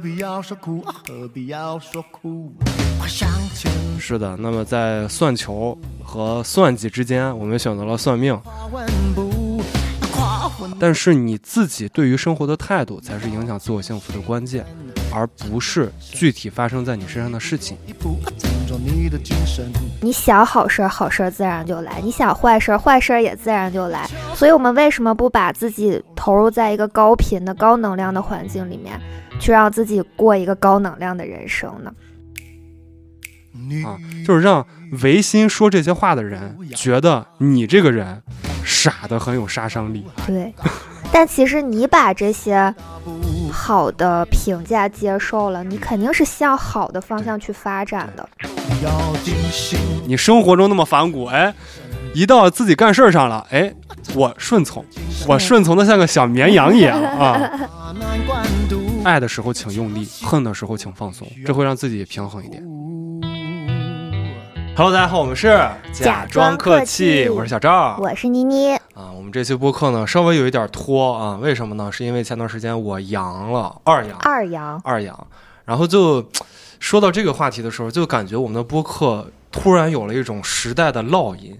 必要说哭？何必要说苦？快向前是的，那么在算球和算计之间，我们选择了算命。但是你自己对于生活的态度，才是影响自我幸福的关键，而不是具体发生在你身上的事情。你想好事儿，好事儿自然就来；你想坏事儿，坏事儿也自然就来。所以，我们为什么不把自己投入在一个高频的、高能量的环境里面，去让自己过一个高能量的人生呢？啊，就是让违心说这些话的人觉得你这个人傻的很有杀伤力。对。但其实你把这些好的评价接受了，你肯定是向好的方向去发展的。你生活中那么反骨，哎，一到自己干事儿上了，哎，我顺从，我顺从的像个小绵羊一样啊。爱的时候请用力，恨的时候请放松，这会让自己平衡一点。Hello，大家好，我们是假装客气。我是小赵。我是妮妮，啊，我们这期播客呢稍微有一点拖啊，为什么呢？是因为前段时间我阳了，二阳，二阳，二阳，然后就 说到这个话题的时候，就感觉我们的播客突然有了一种时代的烙印，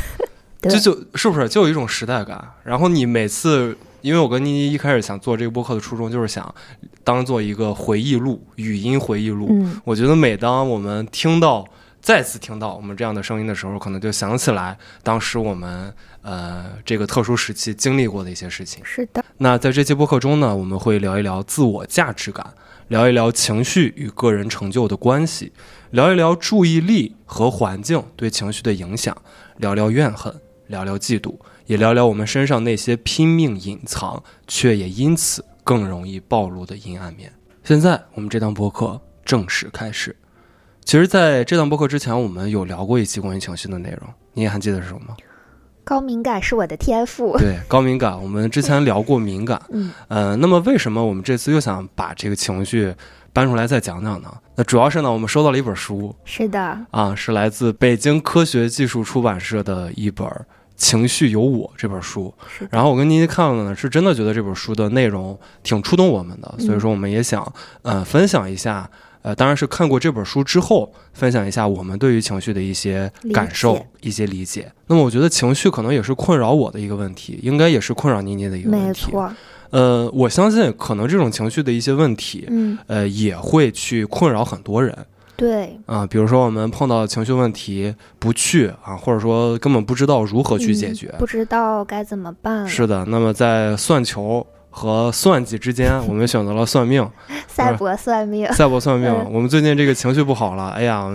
对。就就是不是？就有一种时代感。然后你每次，因为我跟妮妮一开始想做这个播客的初衷就是想当做一个回忆录，语音回忆录。嗯，我觉得每当我们听到再次听到我们这样的声音的时候，可能就想起来当时我们呃这个特殊时期经历过的一些事情。是的，那在这期播客中呢，我们会聊一聊自我价值感，聊一聊情绪与个人成就的关系，聊一聊注意力和环境对情绪的影响，聊聊怨恨，聊聊嫉妒，也聊聊我们身上那些拼命隐藏却也因此更容易暴露的阴暗面。现在我们这档播客正式开始。其实，在这档播客之前，我们有聊过一期关于情绪的内容，你也还记得是什么吗？高敏感是我的天赋。对，高敏感，我们之前聊过敏感。嗯，呃，那么为什么我们这次又想把这个情绪搬出来再讲讲呢？那主要是呢，我们收到了一本书是的，啊，是来自北京科学技术出版社的一本《情绪有我》这本书。然后我跟妮妮看了呢，是真的觉得这本书的内容挺触动我们的，所以说我们也想呃分享一下。呃，当然是看过这本书之后，分享一下我们对于情绪的一些感受、一些理解。那么，我觉得情绪可能也是困扰我的一个问题，应该也是困扰妮妮的一个问没题。错。呃，我相信可能这种情绪的一些问题，嗯，呃，也会去困扰很多人对，啊、比如说我们碰到情绪问题不去啊，或者说根本不知道如何去解决。嗯不知道该怎么办。是的，那么在算球和算计之间，我们选择了算命，赛博算命。赛博算命。嗯我们最近这个情绪不好了，哎呀，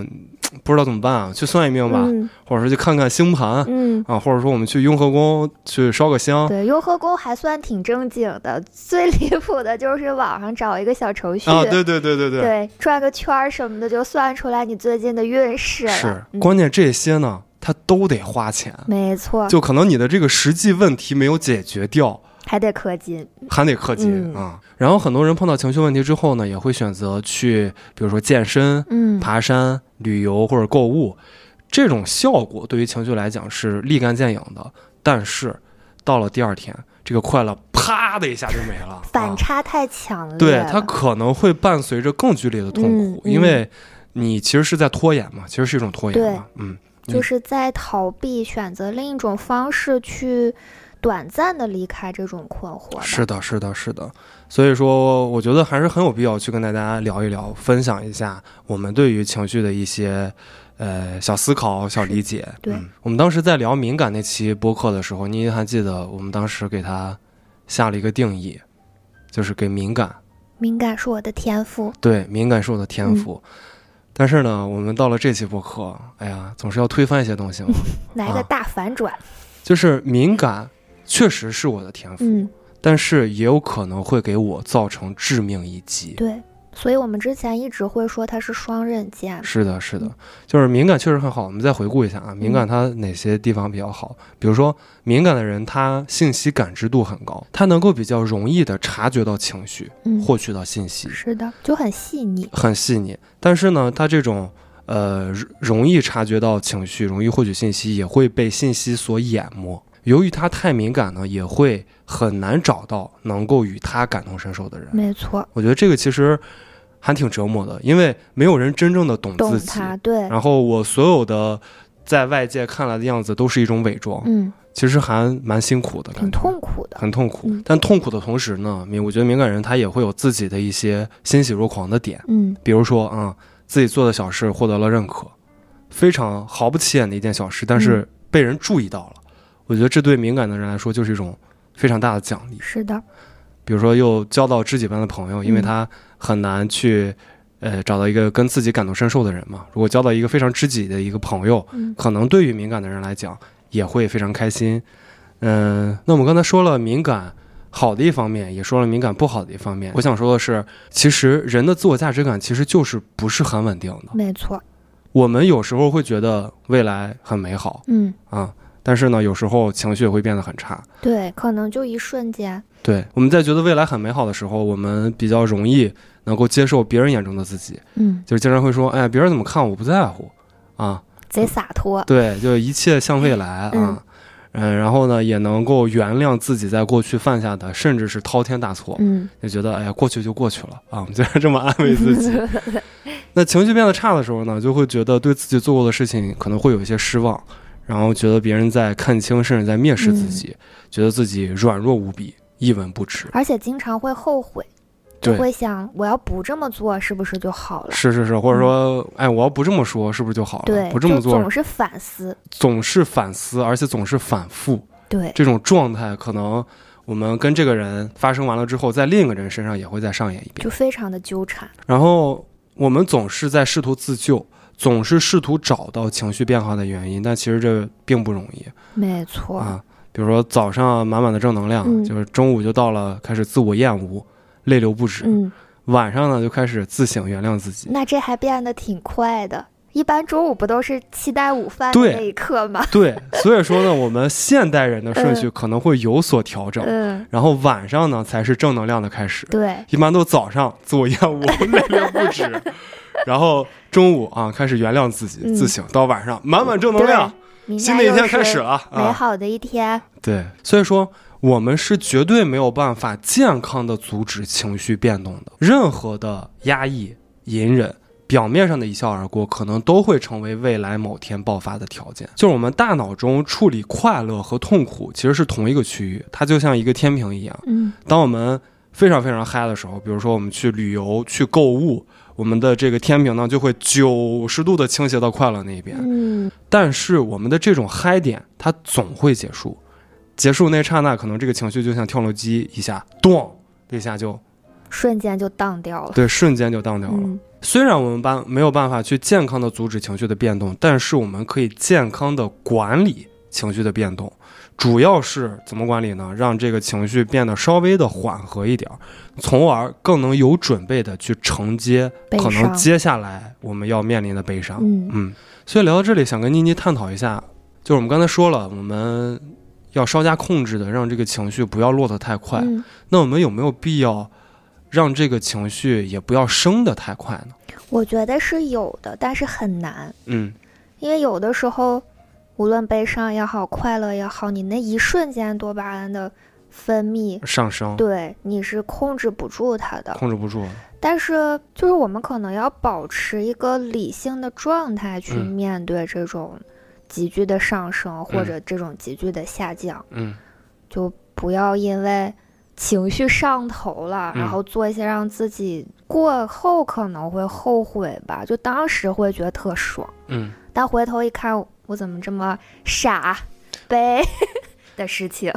不知道怎么办啊，去算一命吧，嗯。或者说去看看星盘。嗯，啊，或者说我们去雍和宫去烧个香，对，雍和宫还算挺正经的，最离谱的就是网上找一个小程序，啊，对对对对对，对转个圈儿什么的，就算出来你最近的运势了。是，嗯。关键这些呢，它都得花钱，没错，就可能你的这个实际问题没有解决掉，还得氪金。还得氪金、嗯啊。然后很多人碰到情绪问题之后呢，也会选择去，比如说健身、嗯，爬山、旅游或者购物，这种效果对于情绪来讲是立竿见影的。但是到了第二天，这个快乐啪的一下就没了，啊反差太强烈了。对，它可能会伴随着更剧烈的痛苦，因为你其实是在拖延嘛，其实是一种拖延嘛，嗯，就是在逃避，选择另一种方式去短暂的离开这种困惑吧。是的，是的，是的。所以说，我觉得还是很有必要去跟大家聊一聊，分享一下我们对于情绪的一些呃小思考、小理解。对嗯我们当时在聊敏感那期播客的时候，你还记得我们当时给它下了一个定义，就是给敏感，敏感是我的天赋。对，敏感是我的天赋。嗯但是呢，我们到了这期播客，哎呀，总是要推翻一些东西嘛。来个啊大反转。就是敏感确实是我的天赋，嗯，但是也有可能会给我造成致命一击。对。所以我们之前一直会说它是双刃剑。是的，是的嗯，就是敏感确实很好。我们再回顾一下啊，敏感它哪些地方比较好？比如说，敏感的人他信息感知度很高，他能够比较容易的察觉到情绪，嗯，获取到信息，是的，就很细腻。很细腻。但是呢，他这种呃容容易察觉到情绪、容易获取信息，也会被信息所淹没。由于他太敏感呢，也会很难找到能够与他感同身受的人。没错，我觉得这个其实还挺折磨的，因为没有人真正的懂懂自己。他，对，然后我所有的在外界看来的样子都是一种伪装，嗯，其实还蛮辛苦的，很痛苦的，很痛苦。嗯但痛苦的同时呢，敏我觉得敏感人他也会有自己的一些欣喜若狂的点，嗯比如说啊、自己做的小事获得了认可，非常毫不起眼的一件小事，但嗯是被人注意到了。我觉得这对敏感的人来说就是一种非常大的奖励。是的，比如说又交到知己般的朋友，因为嗯他很难去。呃，找到一个跟自己感同身受的人嘛。如果交到一个非常知己的一个朋友，嗯可能对于敏感的人来讲也会非常开心。嗯，那我们刚才说了敏感好的一方面，也说了敏感不好的一方面。我想说的是，其实人的自我价值感其实就是不是很稳定的。没错，我们有时候会觉得未来很美好嗯，啊，但是呢，有时候情绪也会变得很差。对，可能就一瞬间，对，我们在觉得未来很美好的时候，我们比较容易能够接受别人眼中的自己，嗯，就是经常会说，哎，别人怎么看我不在乎啊，贼洒脱，对，就一切向未来啊，嗯，然后呢，也能够原谅自己在过去犯下的，甚至是滔天大错，嗯，就觉得哎呀，过去就过去了啊，我们经常这么安慰自己。那情绪变得差的时候呢，就会觉得对自己做过的事情可能会有一些失望，然后觉得别人在看清，甚至在蔑视自己，觉得自己软弱无比，一文不值。而且经常会后悔，就会想，我要不这么做，是不是就好了？是是是，或者说，哎，我要不这么说，是不是就好了？对，不这么做，总是反思，总是反思，而且总是反复，对，这种状态，可能我们跟这个人发生完了之后，在另一个人身上也会再上演一遍。就非常的纠缠，然后我们总是在试图自救，总是试图找到情绪变化的原因，但其实这并不容易没错，啊。比如说早上满满的正能量，嗯就是中午就到了开始自我厌恶、泪流不止，嗯，晚上呢就开始自省原谅自己。那这还变得挺快的。一般中午不都是期待午饭的那一刻吗？对，所以说呢，我们现代人的顺序可能会有所调整，嗯，然后晚上呢才是正能量的开始。对，一般都早上自我厌恶、泪流不止，然后中午啊开始原谅自己、嗯自省，到晚上满满正能量，新的一天开始了啊！美好的一天。对，所以说我们是绝对没有办法健康的阻止情绪变动的，任何的压抑、隐忍。表面上的一笑而过，可能都会成为未来某天爆发的条件。就是我们大脑中处理快乐和痛苦其实是同一个区域，它就像一个天平一样。嗯当我们非常非常嗨的时候，比如说我们去旅游、去购物，我们的这个天平呢就会九十度的倾斜到快乐那一边。嗯，但是我们的这种嗨点，它总会结束，结束那刹那，可能这个情绪就像跳楼机一下，咚的一下就瞬间就荡掉了。对，瞬间就荡掉了。嗯虽然我们办没有办法去健康的阻止情绪的变动，但是我们可以健康的管理情绪的变动。主要是怎么管理呢？让这个情绪变得稍微的缓和一点儿，从而更能有准备的去承接可能接下来我们要面临的悲伤。嗯嗯，所以聊到这里，想跟妮妮探讨一下，就是我们刚才说了，我们要稍加控制的让这个情绪不要落得太快。嗯，那我们有没有必要让这个情绪也不要升得太快呢？我觉得是有的，但是很难，嗯，因为有的时候，无论悲伤也好，快乐也好，你那一瞬间多巴胺的分泌，上升，对你是控制不住它的。控制不住。但是，就是我们可能要保持一个理性的状态去嗯面对这种急剧的上升或者这种急剧的下降，嗯就不要因为情绪上头了，嗯然后做一些让自己过后可能会后悔吧。就当时会觉得特爽，嗯，但回头一看，我怎么这么傻呗的事情？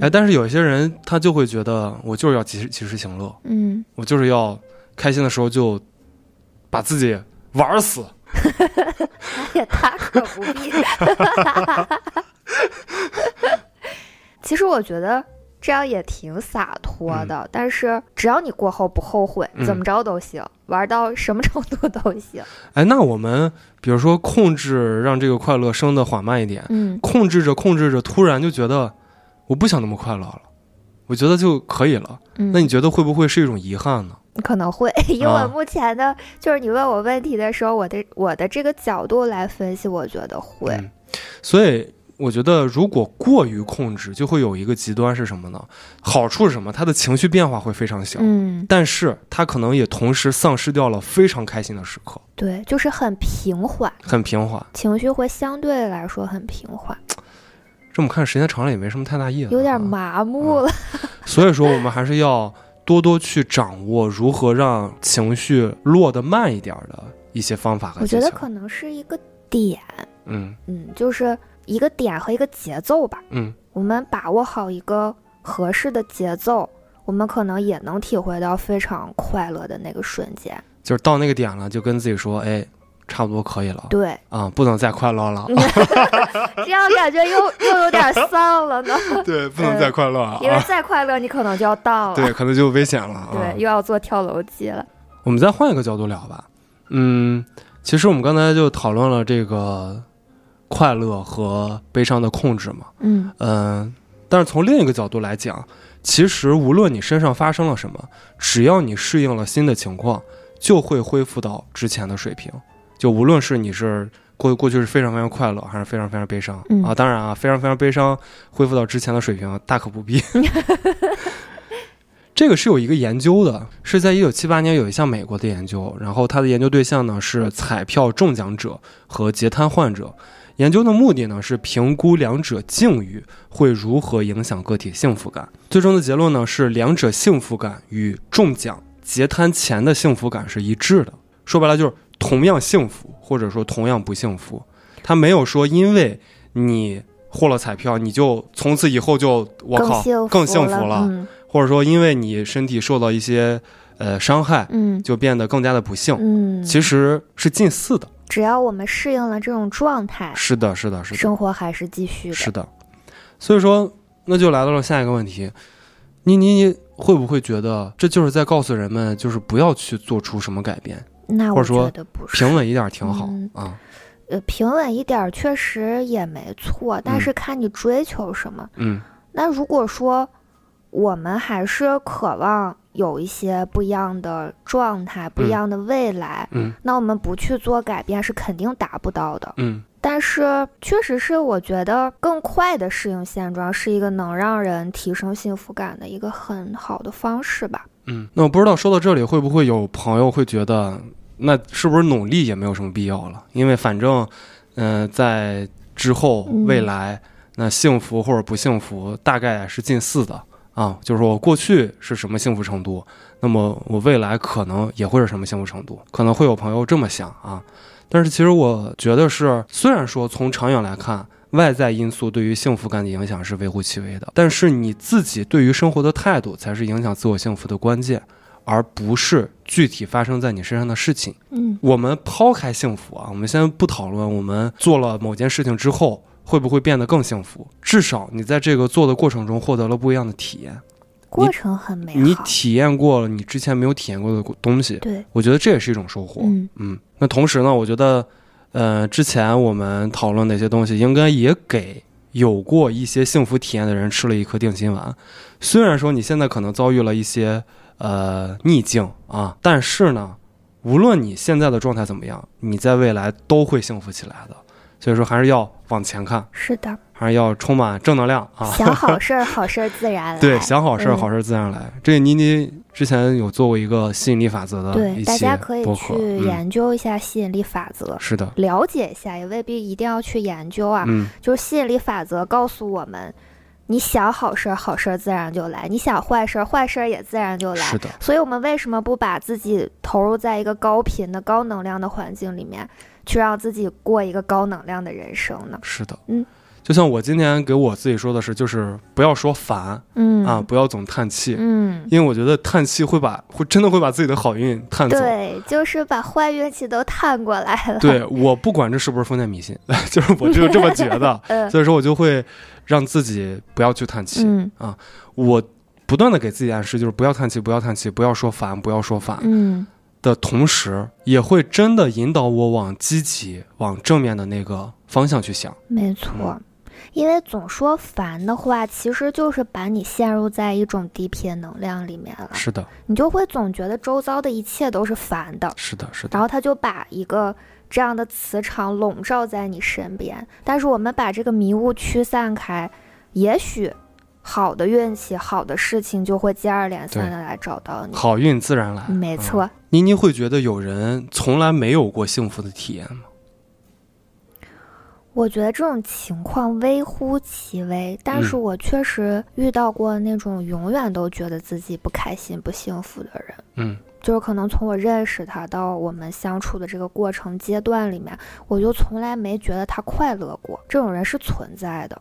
哎，但是有些人他就会觉得，我就是要及时及时行乐，嗯，我就是要开心的时候就把自己玩死。哎呀，大可不必。其实我觉得这样也挺洒脱的，但是只要你过后不后悔，嗯怎么着都行，玩到什么程度都行。哎，那我们比如说控制让这个快乐升得缓慢一点，嗯，控制着控制着，突然就觉得我不想那么快乐了，我觉得就可以了。嗯那你觉得会不会是一种遗憾呢？可能会，以我啊目前的，就是你问我问题的时候，我的我的这个角度来分析，我觉得会。嗯所以我觉得如果过于控制，就会有一个极端是什么呢？好处是什么？他的情绪变化会非常小，嗯，但是他可能也同时丧失掉了非常开心的时刻，对，就是很平缓，很平缓。情绪会相对来说很平缓，这么看时间长了也没什么太大意思，有点啊麻木了。所以说，我们还是要多多去掌握如何让情绪落得慢一点儿的一些方法和我技巧。觉得可能是一个点，嗯嗯，就是一个点和一个节奏吧。嗯，我们把握好一个合适的节奏，我们可能也能体会到非常快乐的那个瞬间。就是到那个点了，就跟自己说，哎，差不多可以了对，啊，不能再快乐了。这样感觉又又有点丧了呢。对，不能再快乐了因为啊。再快乐，你可能就要荡了。对，可能就危险了啊。对，又要做跳楼机了。我们再换一个角度聊吧。嗯，其实我们刚才就讨论了这个快乐和悲伤的控制嘛。嗯嗯，但是从另一个角度来讲，其实无论你身上发生了什么，只要你适应了新的情况，就会恢复到之前的水平。就无论是你是过过去是非常非常快乐，还是非常非常悲伤、嗯啊，当然啊，非常非常悲伤恢复到之前的水平，大可不必。这个是有一个研究的，是在一九七八年有一项美国的研究，然后它的研究对象呢是彩票中奖者和截瘫患者。研究的目的呢是评估两者境遇会如何影响个体幸福感。最终的结论呢是两者幸福感与中奖、截瘫前的幸福感是一致的。说白了就是同样幸福，或者说同样不幸福。他没有说因为你获了彩票，你就从此以后就我靠更幸福了。嗯或者说因为你身体受到一些呃伤害，嗯就变得更加的不幸。嗯，其实是近似的。只要我们适应了这种状态，是的，是的，是的，生活还是继续的。是的。所以说，那就来到了下一个问题，你你你会不会觉得这就是在告诉人们，就是不要去做出什么改变，那我觉得不是。平稳一点挺好嗯啊？呃，平稳一点儿确实也没错，但嗯是看你追求什么。嗯那如果说我们还是渴望有一些不一样的状态、不一嗯样的未来，嗯那我们不去做改变是肯定达不到的。嗯但是，确实是我觉得更快的适应现状是一个能让人提升幸福感的一个很好的方式吧。嗯。那我不知道说到这里，会不会有朋友会觉得，那是不是努力也没有什么必要了？因为反正，嗯、在之后嗯未来，那幸福或者不幸福大概是近似的啊。就是说我过去是什么幸福程度，那么我未来可能也会是什么幸福程度，可能会有朋友这么想啊。但是其实我觉得是，虽然说从长远来看，外在因素对于幸福感的影响是微乎其微的，但是你自己对于生活的态度才是影响自我幸福的关键，而不是具体发生在你身上的事情。嗯我们抛开幸福啊，我们先不讨论我们做了某件事情之后会不会变得更幸福，至少你在这个做的过程中获得了不一样的体验，过程很美好。你体验过了你之前没有体验过的东西，对，我觉得这也是一种收获。嗯嗯，那同时呢，我觉得，呃，之前我们讨论的一些东西，应该也给有过一些幸福体验的人吃了一颗定心丸。虽然说你现在可能遭遇了一些呃逆境啊，但是呢，无论你现在的状态怎么样，你在未来都会幸福起来的。所以说，还是要往前看，是的，还是要充满正能量啊。想好事儿，好事儿自然来。对，想好事儿，嗯好事儿自然来。这妮妮之前有做过一个吸引力法则的对，大家可以，去嗯，研究一下吸引力法则，是的，了解一下，也未必一定要去研究啊。嗯就是吸引力法则告诉我们，你想好事儿，好事儿自然就来；你想坏事儿，坏事儿也自然就来是。的，所以，我们为什么不把自己投入在一个高频的、高能量的环境里面，去让自己过一个高能量的人生呢？是的，嗯，就像我今天给我自己说的是，就是不要说烦嗯啊，不要总叹气，嗯，因为我觉得叹气会把会真的会把自己的好运叹走。对，就是把坏运气都叹过来了。，对我不管这是不是封建迷信，就是我只有这么觉得，嗯所以说我就会让自己不要去叹气。嗯我不断的给自己暗示，就是不要叹气，不要叹气，不要说烦，不要说烦嗯，的同时，也会真的引导我往积极、往正面的那个方向去想。没错。因为总说烦的话，其实就是把你陷入在一种低频能量里面了，是的，你就会总觉得周遭的一切都是烦的，是的，是的然，后他就把一个这样的磁场笼罩在你身边。但是我们把这个迷雾驱散开，也许好的运气、好的事情就会接二连三的来找到你。好运自然来。没错。妮妮会觉得有人从来没有过幸福的体验吗？我觉得这种情况微乎其微，但是我确实遇到过那种永远都觉得自己不开心、不幸福的人。嗯，就是可能从我认识他到我们相处的这个过程阶段里面，我就从来没觉得他快乐过。这种人是存在的。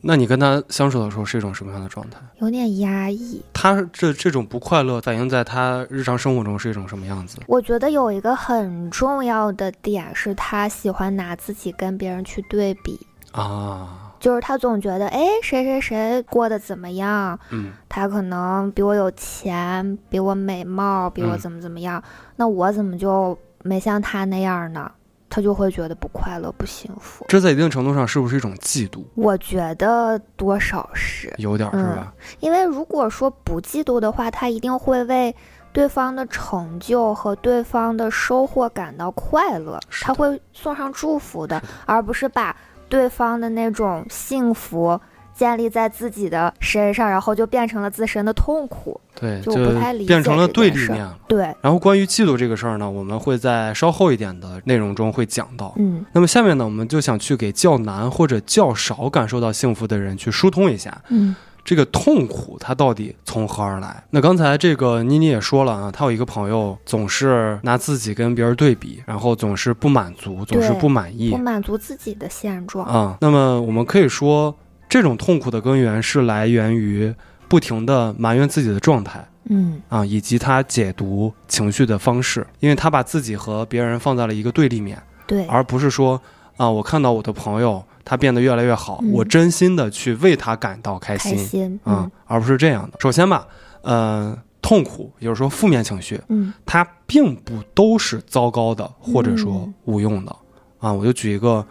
那你跟他相处的时候是一种什么样的状态？有点压抑。他这这种不快乐反映在他日常生活中是一种什么样子？我觉得有一个很重要的点是他喜欢拿自己跟别人去对比啊，就是他总觉得，哎，谁谁谁过得怎么样？嗯，他可能比我有钱，比我美貌，比我怎么怎么样，那我怎么就没像他那样呢？他就会觉得不快乐、不幸福，这在一定程度上是不是一种嫉妒？我觉得多少是有点，是吧？因为如果说不嫉妒的话，他一定会为对方的成就和对方的收获感到快乐，他会送上祝福的，而不是把对方的那种幸福。建立在自己的身上，然后就变成了自身的痛苦，对，就不太理解，变成了对立面。对。然后关于嫉妒这个事儿呢，我们会在稍后一点的内容中会讲到。嗯。那么下面呢，我们就想去给较难或者较少感受到幸福的人去疏通一下。嗯。这个痛苦它到底从何而来？那刚才这个妮妮也说了啊，她有一个朋友总是拿自己跟别人对比，然后总是不满足，总是不满意，不满足自己的现状。啊，那么我们可以说。这种痛苦的根源是来源于不停的埋怨自己的状态，嗯。啊，以及他解读情绪的方式，因为他把自己和别人放在了一个对立面，对，而不是说啊，我看到我的朋友他变得越来越好，我真心的去为他感到开心，开心啊，而不是这样的。首先吧，呃，痛苦，也就是说负面情绪，嗯，它并不都是糟糕的，或者说无用的，啊，我就举一个。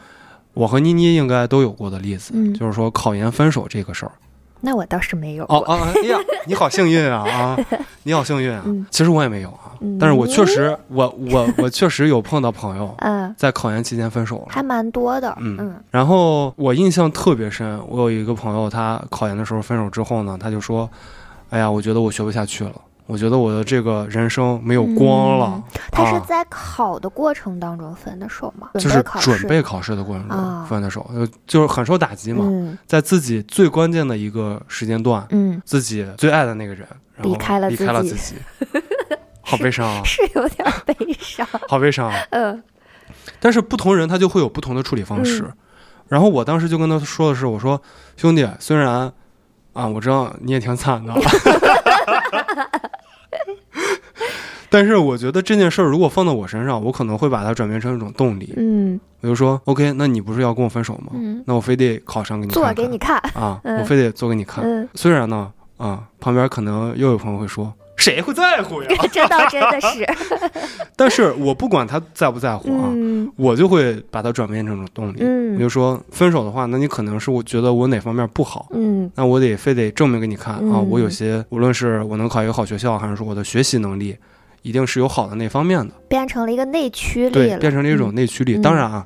我和妮妮应该都有过的例子，就是说考研分手这个事儿。那我倒是没有。哦哦，哎呀，你好幸运啊啊！你好幸运啊！其实我也没有啊，但是我确实，我我我确实有碰到朋友，嗯，在考研期间分手了，还蛮多的。嗯嗯。然后我印象特别深，我有一个朋友，他考研的时候分手之后呢，他就说：“哎呀，我觉得我学不下去了。”我觉得我的这个人生没有光了。他是在考的过程当中分的手吗？就是准备考试的过程中分的手，就就是很受打击嘛。在自己最关键的一个时间段，嗯，自己最爱的那个人离开了离开了自己，好悲伤啊！是有点悲伤，好悲伤。嗯，但是不同人他就会有不同的处理方式。然后我当时就跟他说的是：“我说兄弟，虽然啊，我知道你也挺惨的。” 但是我觉得这件事儿如果放到我身上，我可能会把它转变成一种动力。嗯，比如说，OK，那你不是要跟我分手吗？嗯，那我非得考上给你做给你看啊！我非得做给你看。嗯，虽然呢，啊，旁边可能又有朋友会说，谁会在乎呀？这倒真的是。但是我不管他在不在乎啊，我就会把它转变成动力。嗯，比如说分手的话，那你可能是我觉得我哪方面不好，嗯，那我得非得证明给你看啊，我有些无论是我能考一个好学校，还是说我的学习能力。一定是有好的那方面的，变成了一个内驱力，对，变成了一种内驱力。当然啊，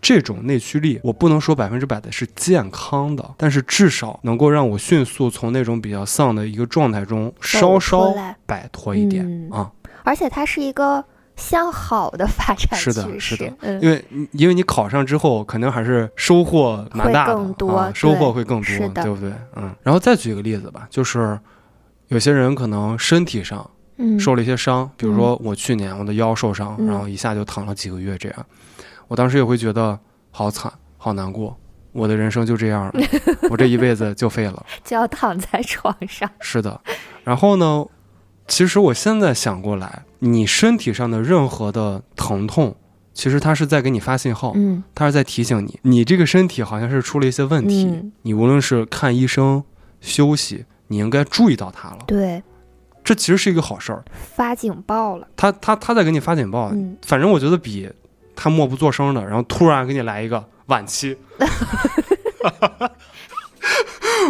这种内驱力我不能说百分之百的是健康的，但是至少能够让我迅速从那种比较丧的一个状态中稍稍摆脱一点啊。而且它是一个向好的发展是的，是的，因为因为你考上之后，肯定还是收获蛮大的，收获会更多，对不对？嗯。然后再举一个例子吧，就是有些人可能身体上。受了一些伤，比如说我去年我的腰受伤，然后一下就躺了几个月，这样，我当时也会觉得好惨，好难过，我的人生就这样了，我这一辈子就废了，就要躺在床上。是的，然后呢，其实我现在想过来，你身体上的任何的疼痛，其实它是在给你发信号，嗯，它是在提醒你，你这个身体好像是出了一些问题，你无论是看医生、休息，你应该注意到它了，对。这其实是一个好事儿，发警报了。他他他在给你发警报，反正我觉得比他默不作声的，然后突然给你来一个晚期，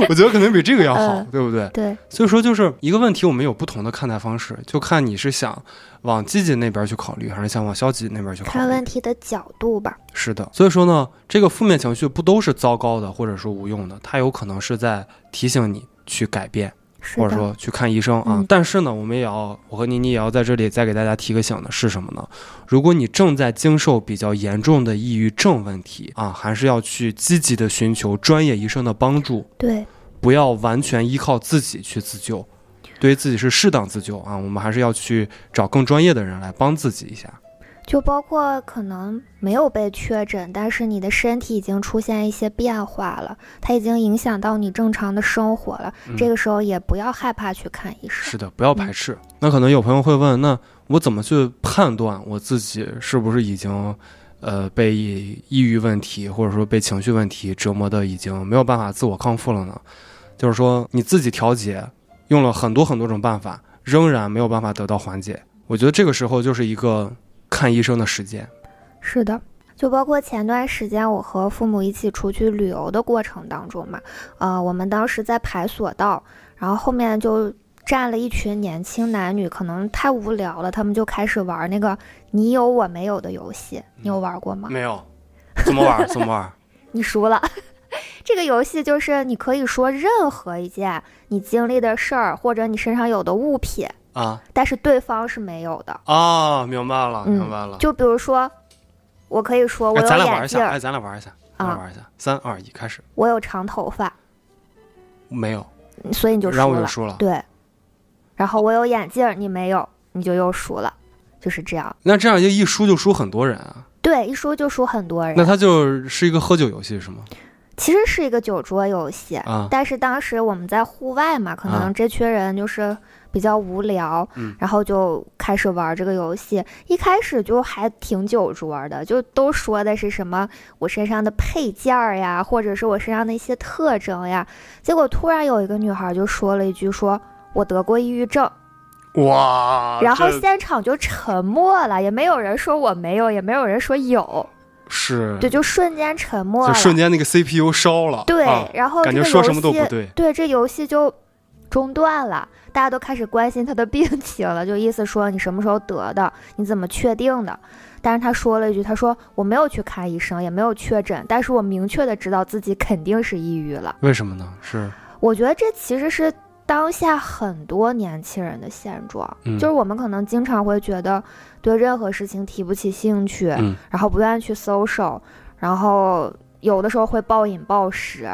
我觉得可能比这个要好，嗯对不对？对，所以说，就是一个问题，我们有不同的看待方式，就看你是想往积极那边去考虑，还是想往消极那边去考虑看问。题的角度吧。是的，所以说呢，这个负面情绪不都是糟糕的，或者说无用的，它有可能是在提醒你去改变，或者说去看医生啊。嗯但是呢，我们也要，我和妮妮也要在这里再给大家提个醒的是什么呢？如果你正在经受比较严重的抑郁症问题啊，还是要去积极的寻求专业医生的帮助，对，不要完全依靠自己去自救。对于自己是适当自救啊，我们还是要去找更专业的人来帮自己一下。就包括可能没有被确诊，但是你的身体已经出现一些变化了，它已经影响到你正常的生活了。嗯这个时候也不要害怕去看医生。是的，不要排斥。那可能有朋友会问，那我怎么去判断我自己是不是已经，呃，被抑郁问题或者说被情绪问题折磨的已经没有办法自我康复了呢？就是说你自己调节，用了很多很多种办法，仍然没有办法得到缓解。我觉得这个时候就是一个看医生的时间。是的，就包括前段时间我和父母一起出去旅游的过程当中嘛，呃，我们当时在排索道，然后后面就站了一群年轻男女，可能太无聊了，他们就开始玩那个你有我没有的游戏，你有玩过吗？没有，怎么玩？怎么玩？你输了。这个游戏就是你可以说任何一件你经历的事儿，或者你身上有的物品，啊但是对方是没有的。啊，明白了，嗯明白了。就比如说，我可以说我哎，有咱俩玩一下，哎，咱俩玩一下，咱俩啊玩一下，三二一，开始。我有长头发，没有，所以你就输了。然后我就输了。对，然后我有眼镜，你没有，你就又输了，就是这样。那这样就一输就输很多人啊。对，一输就输很多人。那它就是一个喝酒游戏是吗？其实是一个酒桌游戏，啊但是当时我们在户外嘛，可啊能这群人就是比较无聊，嗯然后就开始玩这个游戏。一开始就还挺酒桌的，就都说的是什么我身上的配件儿呀，或者是我身上的一些特征呀。结果突然有一个女孩就说了一句说。我得过抑郁症，哇然后现场就沉默了，也没有人说我没有，也没有人说有，是对，就瞬间沉默就了。瞬间那个 CPU 烧了，对，啊然后这个感觉说什么都不对。对，这游戏就中断了，大家都开始关心他的病情了，就意思说你什么时候得的，你怎么确定的？但是他说了一句，他说我没有去看医生，也没有确诊，但是我明确的知道自己肯定是抑郁了。为什么呢？是我觉得这其实是当下很多年轻人的现状，嗯就是我们可能经常会觉得对任何事情提不起兴趣，嗯然后不愿意去 social，，然后有的时候会暴饮暴食，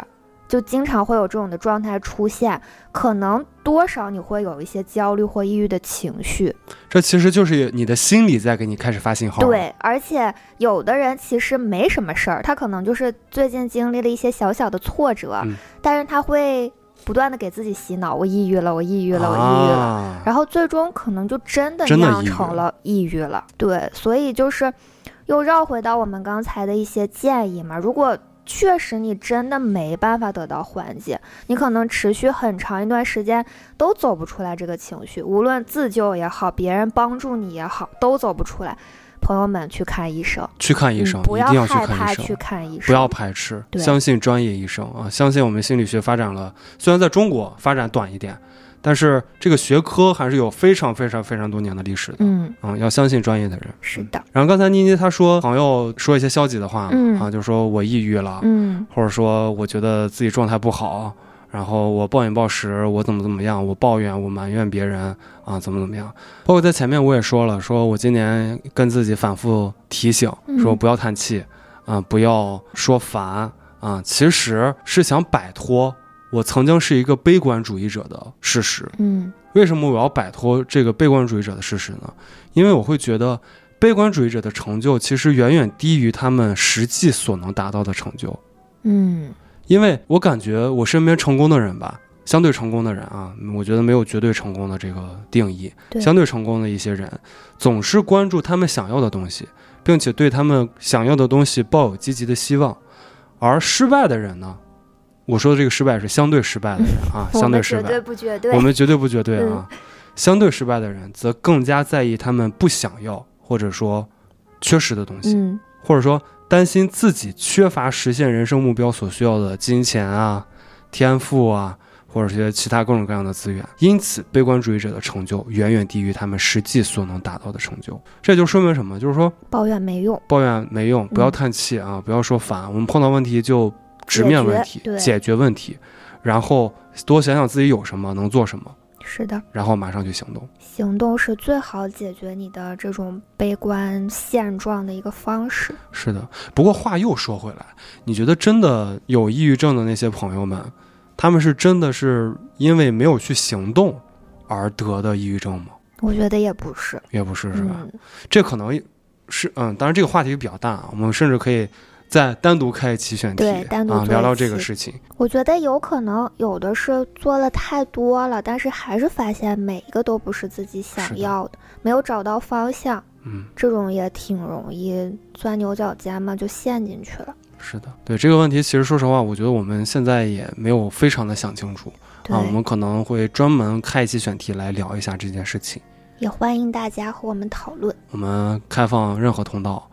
就经常会有这种的状态出现，可能多少你会有一些焦虑或抑郁的情绪。这其实就是你的心理在给你开始发信号。，对，而且有的人其实没什么事儿，他可能就是最近经历了一些小小的挫折，嗯但是他会不断的给自己洗脑，我抑郁了，我抑郁了，我抑郁了。啊、然后最终可能就真的酿成了抑郁了。对，所以就是又绕回到我们刚才的一些建议嘛。如果确实你真的没办法得到缓解，你可能持续很长一段时间都走不出来这个情绪，无论自救也好，别人帮助你也好，都走不出来。朋友们去看医生，去看医生，嗯、不要害怕去。看医生，不要排斥，相信专业医生啊！相信我们心理学发展了，虽然在中国发展短一点，但是这个学科还是有非常非常非常多年的历史的。嗯，嗯，要相信专业的人。是的，然后刚才妮妮她说朋友说一些消极的话，嗯啊，就说我抑郁了，嗯或者说我觉得自己状态不好，然后我暴饮暴食，我怎么怎么样，我抱怨，我埋怨别人啊，怎么怎么样。包括在前面我也说了，说我今年跟自己反复提醒，嗯说不要叹气，啊，不要说烦啊，其实是想摆脱我曾经是一个悲观主义者的事实。嗯为什么我要摆脱这个悲观主义者的事实呢？因为我会觉得，悲观主义者的成就其实远远低于他们实际所能达到的成就。嗯因为我感觉我身边成功的人吧，相对成功的人啊，我觉得没有绝对成功的这个定义。对相对成功的一些人，总是关注他们想要的东西，并且对他们想要的东西抱有积极的希望。而失败的人呢，我说的这个失败是相对失败的人啊，我 相对失败们绝对，不绝对，我们绝对不绝对嗯啊。相对失败的人则更加在意他们不想要或者说缺失的东西，嗯或者说担心自己缺乏实现人生目标所需要的金钱啊、天赋啊，或者些其他各种各样的资源。因此，悲观主义者的成就远远低于他们实际所能达到的成就。这就说明什么？就是说抱怨没用，抱怨没用，不要叹气啊，不要说烦。我们碰到问题就直面问题，解决问题，然后多想想自己有什么，能做什么，是的，然后马上去行动。行动是最好解决你的这种悲观现状的一个方式。是的，不过话又说回来，你觉得真的有抑郁症的那些朋友们，他们是真的是因为没有去行动而得的抑郁症吗？我觉得也不是，也不是，是吧？嗯，这可能是嗯，当然这个话题比较大啊，我们甚至可以再单独开一期选题对单独啊，聊聊这个事情。我觉得有可能有的是做了太多了，但是还是发现每一个都不是自己想要的，没有找到方向，嗯，这种也挺容易钻牛角尖嘛，就陷进去了。是的，对这个问题，其实说实话，我觉得我们现在也没有非常的想清楚对，啊，我们可能会专门开一期选题来聊一下这件事情。也欢迎大家和我们讨论。我们开放任何通道，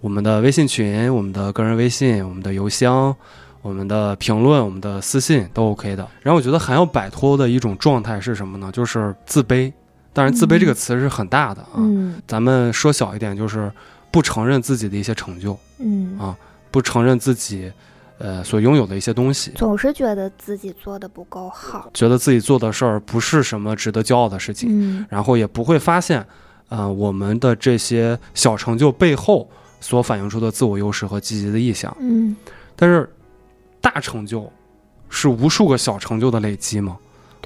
我们的微信群、我们的个人微信、我们的邮箱、我们的评论、我们的私信都 OK 的。然后我觉得还要摆脱的一种状态是什么呢？就是自卑。当然，自卑这个词是很大的啊，嗯咱们说小一点，就是不承认自己的一些成就，嗯，啊不承认自己呃所拥有的一些东西，总是觉得自己做的不够好。觉得自己做的事儿不是什么值得骄傲的事情。嗯然后也不会发现，呃，我们的这些小成就背后所反映出的自我优势和积极的意向。嗯，但是，大成就是无数个小成就的累积嘛。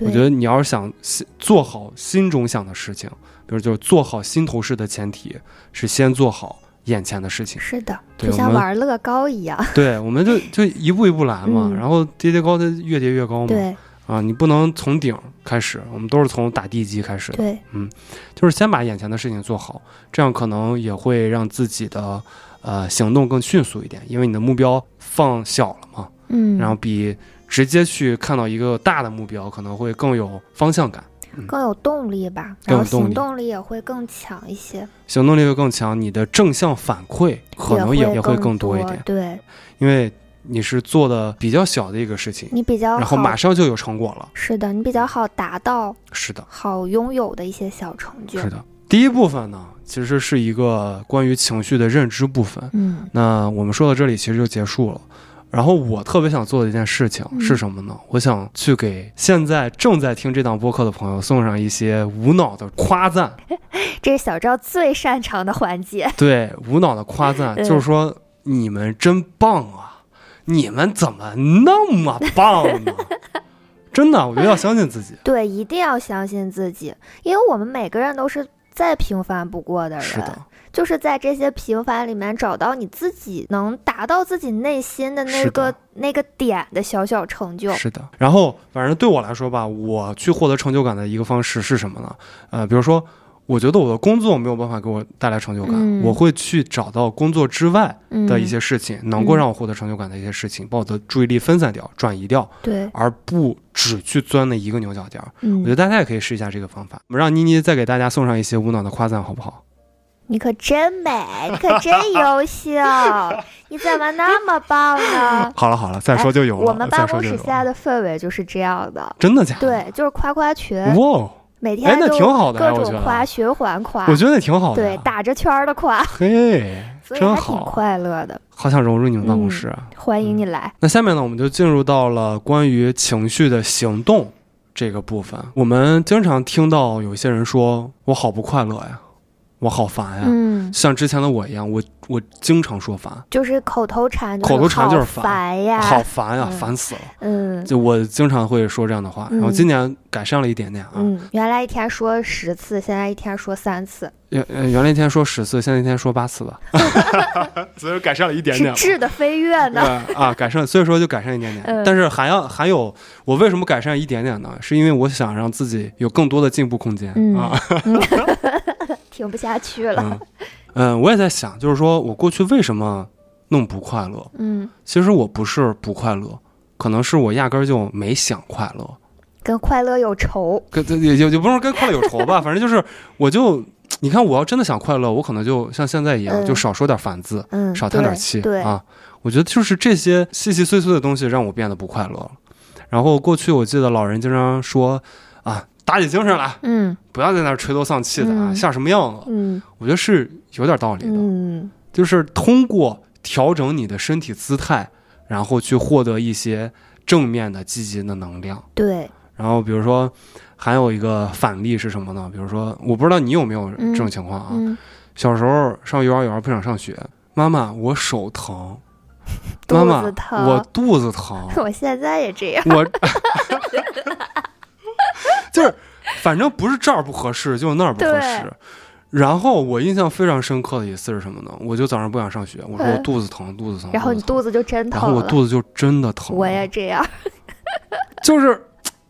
我觉得你要是想心做好心中想的事情，比如就是做好心头事的前提是先做好眼前的事情。是的，就像玩乐高一样。对，我们就就一步一步来嘛，嗯然后叠叠高的越叠越高嘛。对啊，你不能从顶开始，我们都是从打地基开始的。对，就是先把眼前的事情做好，这样可能也会让自己的呃行动更迅速一点，因为你的目标放小了嘛，嗯，然后比直接去看到一个大的目标可能会更有方向感，更有动力吧，然后更有动力行动力也会更强一些，行动力会更强，你的正向反馈可能也会也会更更多一点，对。因为你是做的比较小的一个事情，你比较然后马上就有成果了。是的，你比较好达到是的，好拥有的一些小成就是的。第一部分呢，其实是一个关于情绪的认知部分。嗯那我们说到这里，其实就结束了。然后我特别想做的一件事情嗯是什么呢？我想去给现在正在听这档播客的朋友送上一些无脑的夸赞。这是小赵最擅长的环节。对，无脑的夸赞，嗯就是说你们真棒啊！你们怎么那么棒呢？真的，我觉得要相信自己。对，一定要相信自己，因为我们每个人都是再平凡不过的人，是的，就是在这些平凡里面找到你自己能达到自己内心的那个那个点的小小成就。是的。然后，反正对我来说吧，我去获得成就感的一个方式是什么呢？呃，比如说，我觉得我的工作没有办法给我带来成就感，嗯我会去找到工作之外嗯的一些事情，能够让我获得成就感的一些事情，把我的注意力分散掉、转移掉，对，而不只去钻那一个牛角尖儿。嗯我觉得大家也可以试一下这个方法。我们让妮妮再给大家送上一些无脑的夸赞，好不好？你可真美，你可真优秀，你怎么那么棒呢？好了好了，再说就有了。哎我们办公室现在的氛围就是这样的，真的假的？对，就是夸夸群，哇，哎，每天就那挺好的哎，各。种夸，循环夸，我觉得那挺好的对。，打着圈儿的夸，嘿，所以还挺真好，快乐的。好想融入你们办公室啊。欢迎你来，那下面呢，我们就进入到了关于情绪的行动这个部分。我们经常听到有些人说：“我好不快乐呀，我好烦呀。嗯，像之前的我一样，我我经常说烦，就是口头禅，口头禅就是烦烦呀，好烦呀，嗯烦死了。嗯就我经常会说这样的话，然后嗯今年改善了一点点啊。嗯，原来一天说十次，现在一天说三次，原呃原来一天说十次，现在一天说八次吧，所以改善了一点点是。质的飞跃呢。对啊，改善，所以说就改善一点点，嗯但是还要还有，我为什么改善一点点呢？是因为我想让自己有更多的进步空间、嗯啊。听不下去了。嗯嗯，我也在想，就是说我过去为什么那么不快乐？嗯，其实我不是不快乐，可能是我压根儿就没想快乐，跟快乐有仇。跟也也也不是跟快乐有仇吧，反正就是我就。你看，我要真的想快乐，我可能就像现在一样，嗯就少说点烦字，嗯，少叹点对对，气啊。我觉得就是这些细细碎碎的东西让我变得不快乐了。然后过去我记得老人经常说啊，打起精神来，嗯不要在那儿垂头丧气的啊，嗯像什么样子？嗯我觉得是有点道理的，嗯就是通过调整你的身体姿态，然后去获得一些正面的、积极的能量。对，然后比如说，还有一个反例是什么呢？比如说，我不知道你有没有嗯这种情况啊？嗯，小时候上幼儿园不想上学，妈妈我手疼，妈妈我肚子疼，我现在也这样。我就是反正不是这儿不合适，就是那儿不合适。然后我印象非常深刻的一次是什么呢？我就早上不想上学，我说我嗯肚子疼，肚子疼。然后你肚肚子就真子疼，然后。我肚子就真的疼。我也这样，就是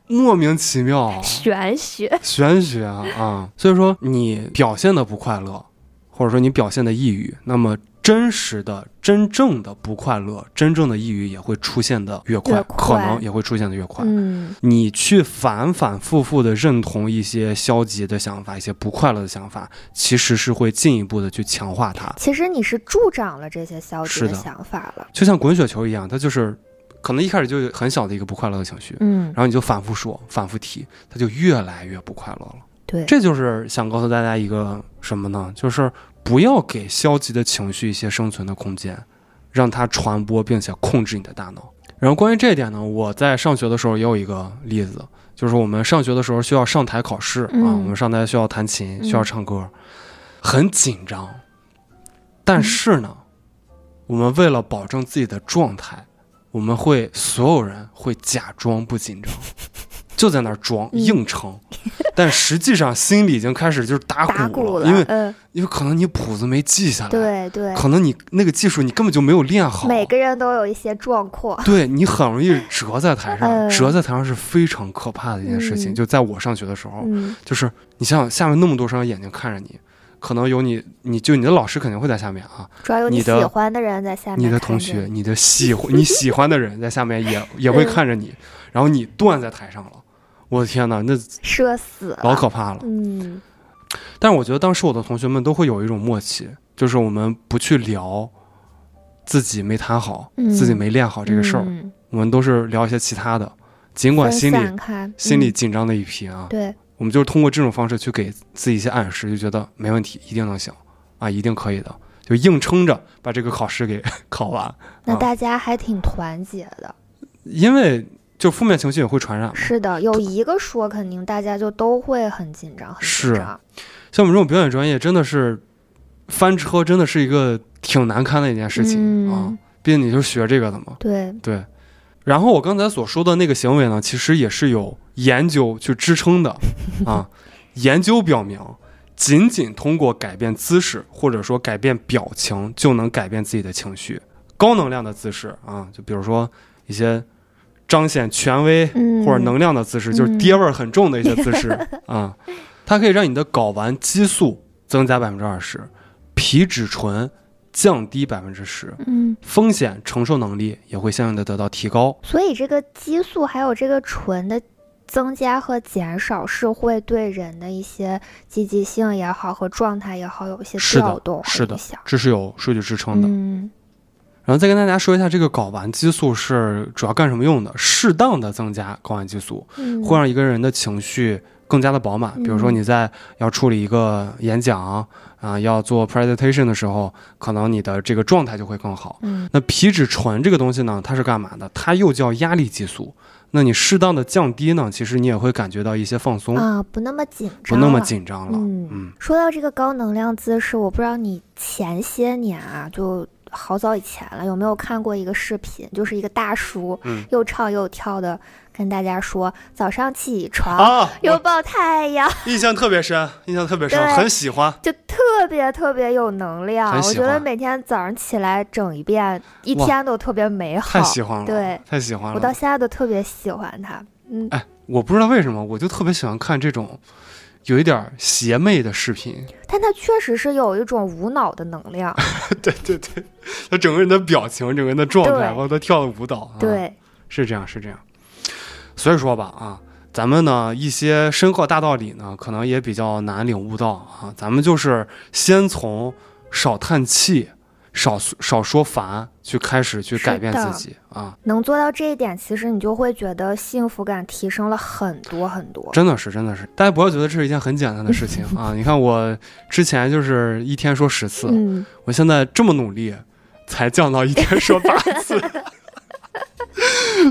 莫名其妙，玄学。玄学啊啊！所以说你表现的不快乐，或者说你表现的抑郁，那么真实的、真正的不快乐、真正的抑郁也会出现的越快，可能也会出现的越快。嗯你去反反复复的认同一些消极的想法、一些不快乐的想法，其实是会进一步的去强化它。其实你是助长了这些消极的想法了。就像滚雪球一样，它就是可能一开始就有很小的一个不快乐的情绪，嗯，然后你就反复说、反复提，它就越来越不快乐了。对，这就是想告诉大家一个什么呢？就是不要给消极的情绪一些生存的空间，让它传播并且控制你的大脑。然后关于这一点呢，我在上学的时候也有一个例子，就是我们上学的时候需要上台考试、嗯啊，我们上台需要弹琴，嗯需要唱歌，很紧张。但是呢，我们为了保证自己的状态，我们会所有人会假装不紧张，就在那儿装嗯。硬撑，但实际上心里已经开始就是打打鼓鼓了，因为嗯，因为可能你谱子没记下来，对对，可能你那个技术你根本就没有练好，每个人都有一些状况。对你很容易折在台上，嗯。折在台上是非常可怕的一件事情。嗯。就在我上学的时候，嗯。就是你想想下面那么多双眼睛看着你，可能有你，你就你的老师肯定会在下面啊，主要有喜你的欢的人在下面，你的同学、，你的喜欢 你喜欢的人在下面也也会看着你，然后你断在台上了，我的天哪，那社死。老可怕了。嗯但是我觉得当时我的同学们都会有一种默契，就是我们不去聊自己没谈好、嗯自己没练好这个事儿，嗯我们都是聊一些其他的，尽管心里心里嗯紧张的一批啊，对，我们就是通过这种方式去给自己一些暗示，就觉得没问题，一定能行啊，一定可以的，就硬撑着把这个考试给考完，啊那大家还挺团结的。因为就负面情绪也会传染嘛。是的，有一个说，肯定大家就都会很紧张，很是紧张。像我们这种表演专业，真的是翻车，真的是一个挺难堪的一件事情、嗯啊。毕竟你就是学这个的嘛，对，对。然后我刚才所说的那个行为呢，其实也是有研究去支撑的 啊。研究表明，仅仅通过改变姿势或者说改变表情，就能改变自己的情绪。高能量的姿势啊，就比如说一些彰显权威嗯，或者能量的姿势，就是嗯爹味儿很重的一些姿势 啊，它可以让你的睾丸激素增加百分之二十，皮质醇降低百分之十，嗯，风险承受能力也会相应的得到提高。所以这个激素还有这个醇的增加和减少，是会对人的一些积极性也好和状态也好有一些调动是的。这是有数据支撑的。嗯然后再跟大家说一下，这个睾丸激素是主要干什么用的？适当的增加睾丸激素，嗯，会让一个人的情绪更加的饱满。比如说嗯你在要处理一个演讲啊、要做 presentation 的时候，可能你的这个状态就会更好。嗯那皮质醇这个东西呢，它是干嘛的？它又叫压力激素。那你适当的降低呢，其实你也会感觉到一些放松，啊，不那么紧张，不那么。紧张了。嗯嗯说到这个高能量姿势，我不知道你前些年啊，就好早以前了，有没有看过一个视频，就是一个大叔嗯又唱又跳的跟大家说，早上起床、啊，我拥抱太阳，印象特别深，印象特别深，很喜欢。就特别特别有能量。我觉得每天早上起来整一遍，一天都特别美好。太喜欢了，对，太喜欢了。我到现在都特别喜欢他。嗯，哎，我不知道为什么，我就特别喜欢看这种有一点邪魅的视频。但他确实是有一种无脑的能量。对对对，他整个人的表情，整个人的状态，包括他跳的舞蹈，啊、，对，是这样，是这样。所以说吧，啊，咱们呢一些深刻大道理呢，可能也比较难领悟到啊。咱们就是先从少叹气、少少说烦，去开始去改变自己啊，能做到这一点，其实你就会觉得幸福感提升了很多很多。真的是真的是，大家不要觉得这是一件很简单的事情 啊！你看我之前就是一天说十次，嗯，我现在这么努力，才降到一天 说八次，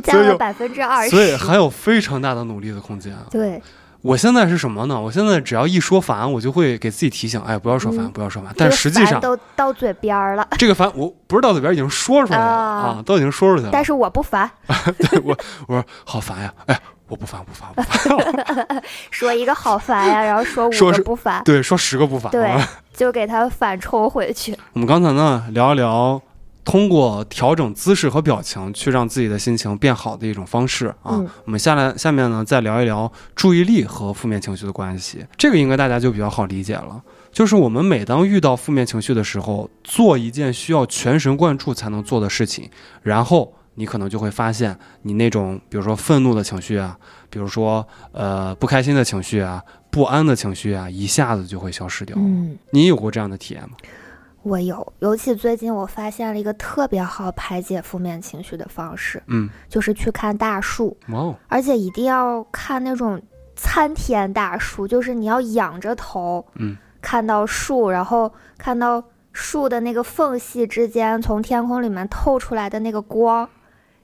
降了百分之二所以。还有非常大的努力的空间。啊对，我现在是什么呢？我现在只要一说烦，我就会给自己提醒，哎，不要说烦，嗯不要说烦。但实际上，都到嘴边儿了，这个烦我不是到嘴边已经说出来了啊啊，都已经说出去了。但是我不烦，对我我说好烦呀，哎，我不烦不烦不烦，说一个好烦呀，然后说五个不烦，对，说十个不烦。对啊就给他反抽回去。我们刚才呢聊一聊通过调整姿势和表情去让自己的心情变好的一种方式啊。嗯我们下来下面呢再聊一聊注意力和负面情绪的关系，这个应该大家就比较好理解了。就是我们每当遇到负面情绪的时候，做一件需要全神贯注才能做的事情，然后你可能就会发现，你那种比如说愤怒的情绪啊，比如说呃不开心的情绪啊、不安的情绪啊，一下子就会消失掉。嗯，你有过这样的体验吗？我有，尤其最近我发现了一个特别好排解负面情绪的方式，嗯，就是去看大树，而且一定要看那种参天大树，就是你要仰着头，嗯，看到树，然后看到树的那个缝隙之间从天空里面透出来的那个光，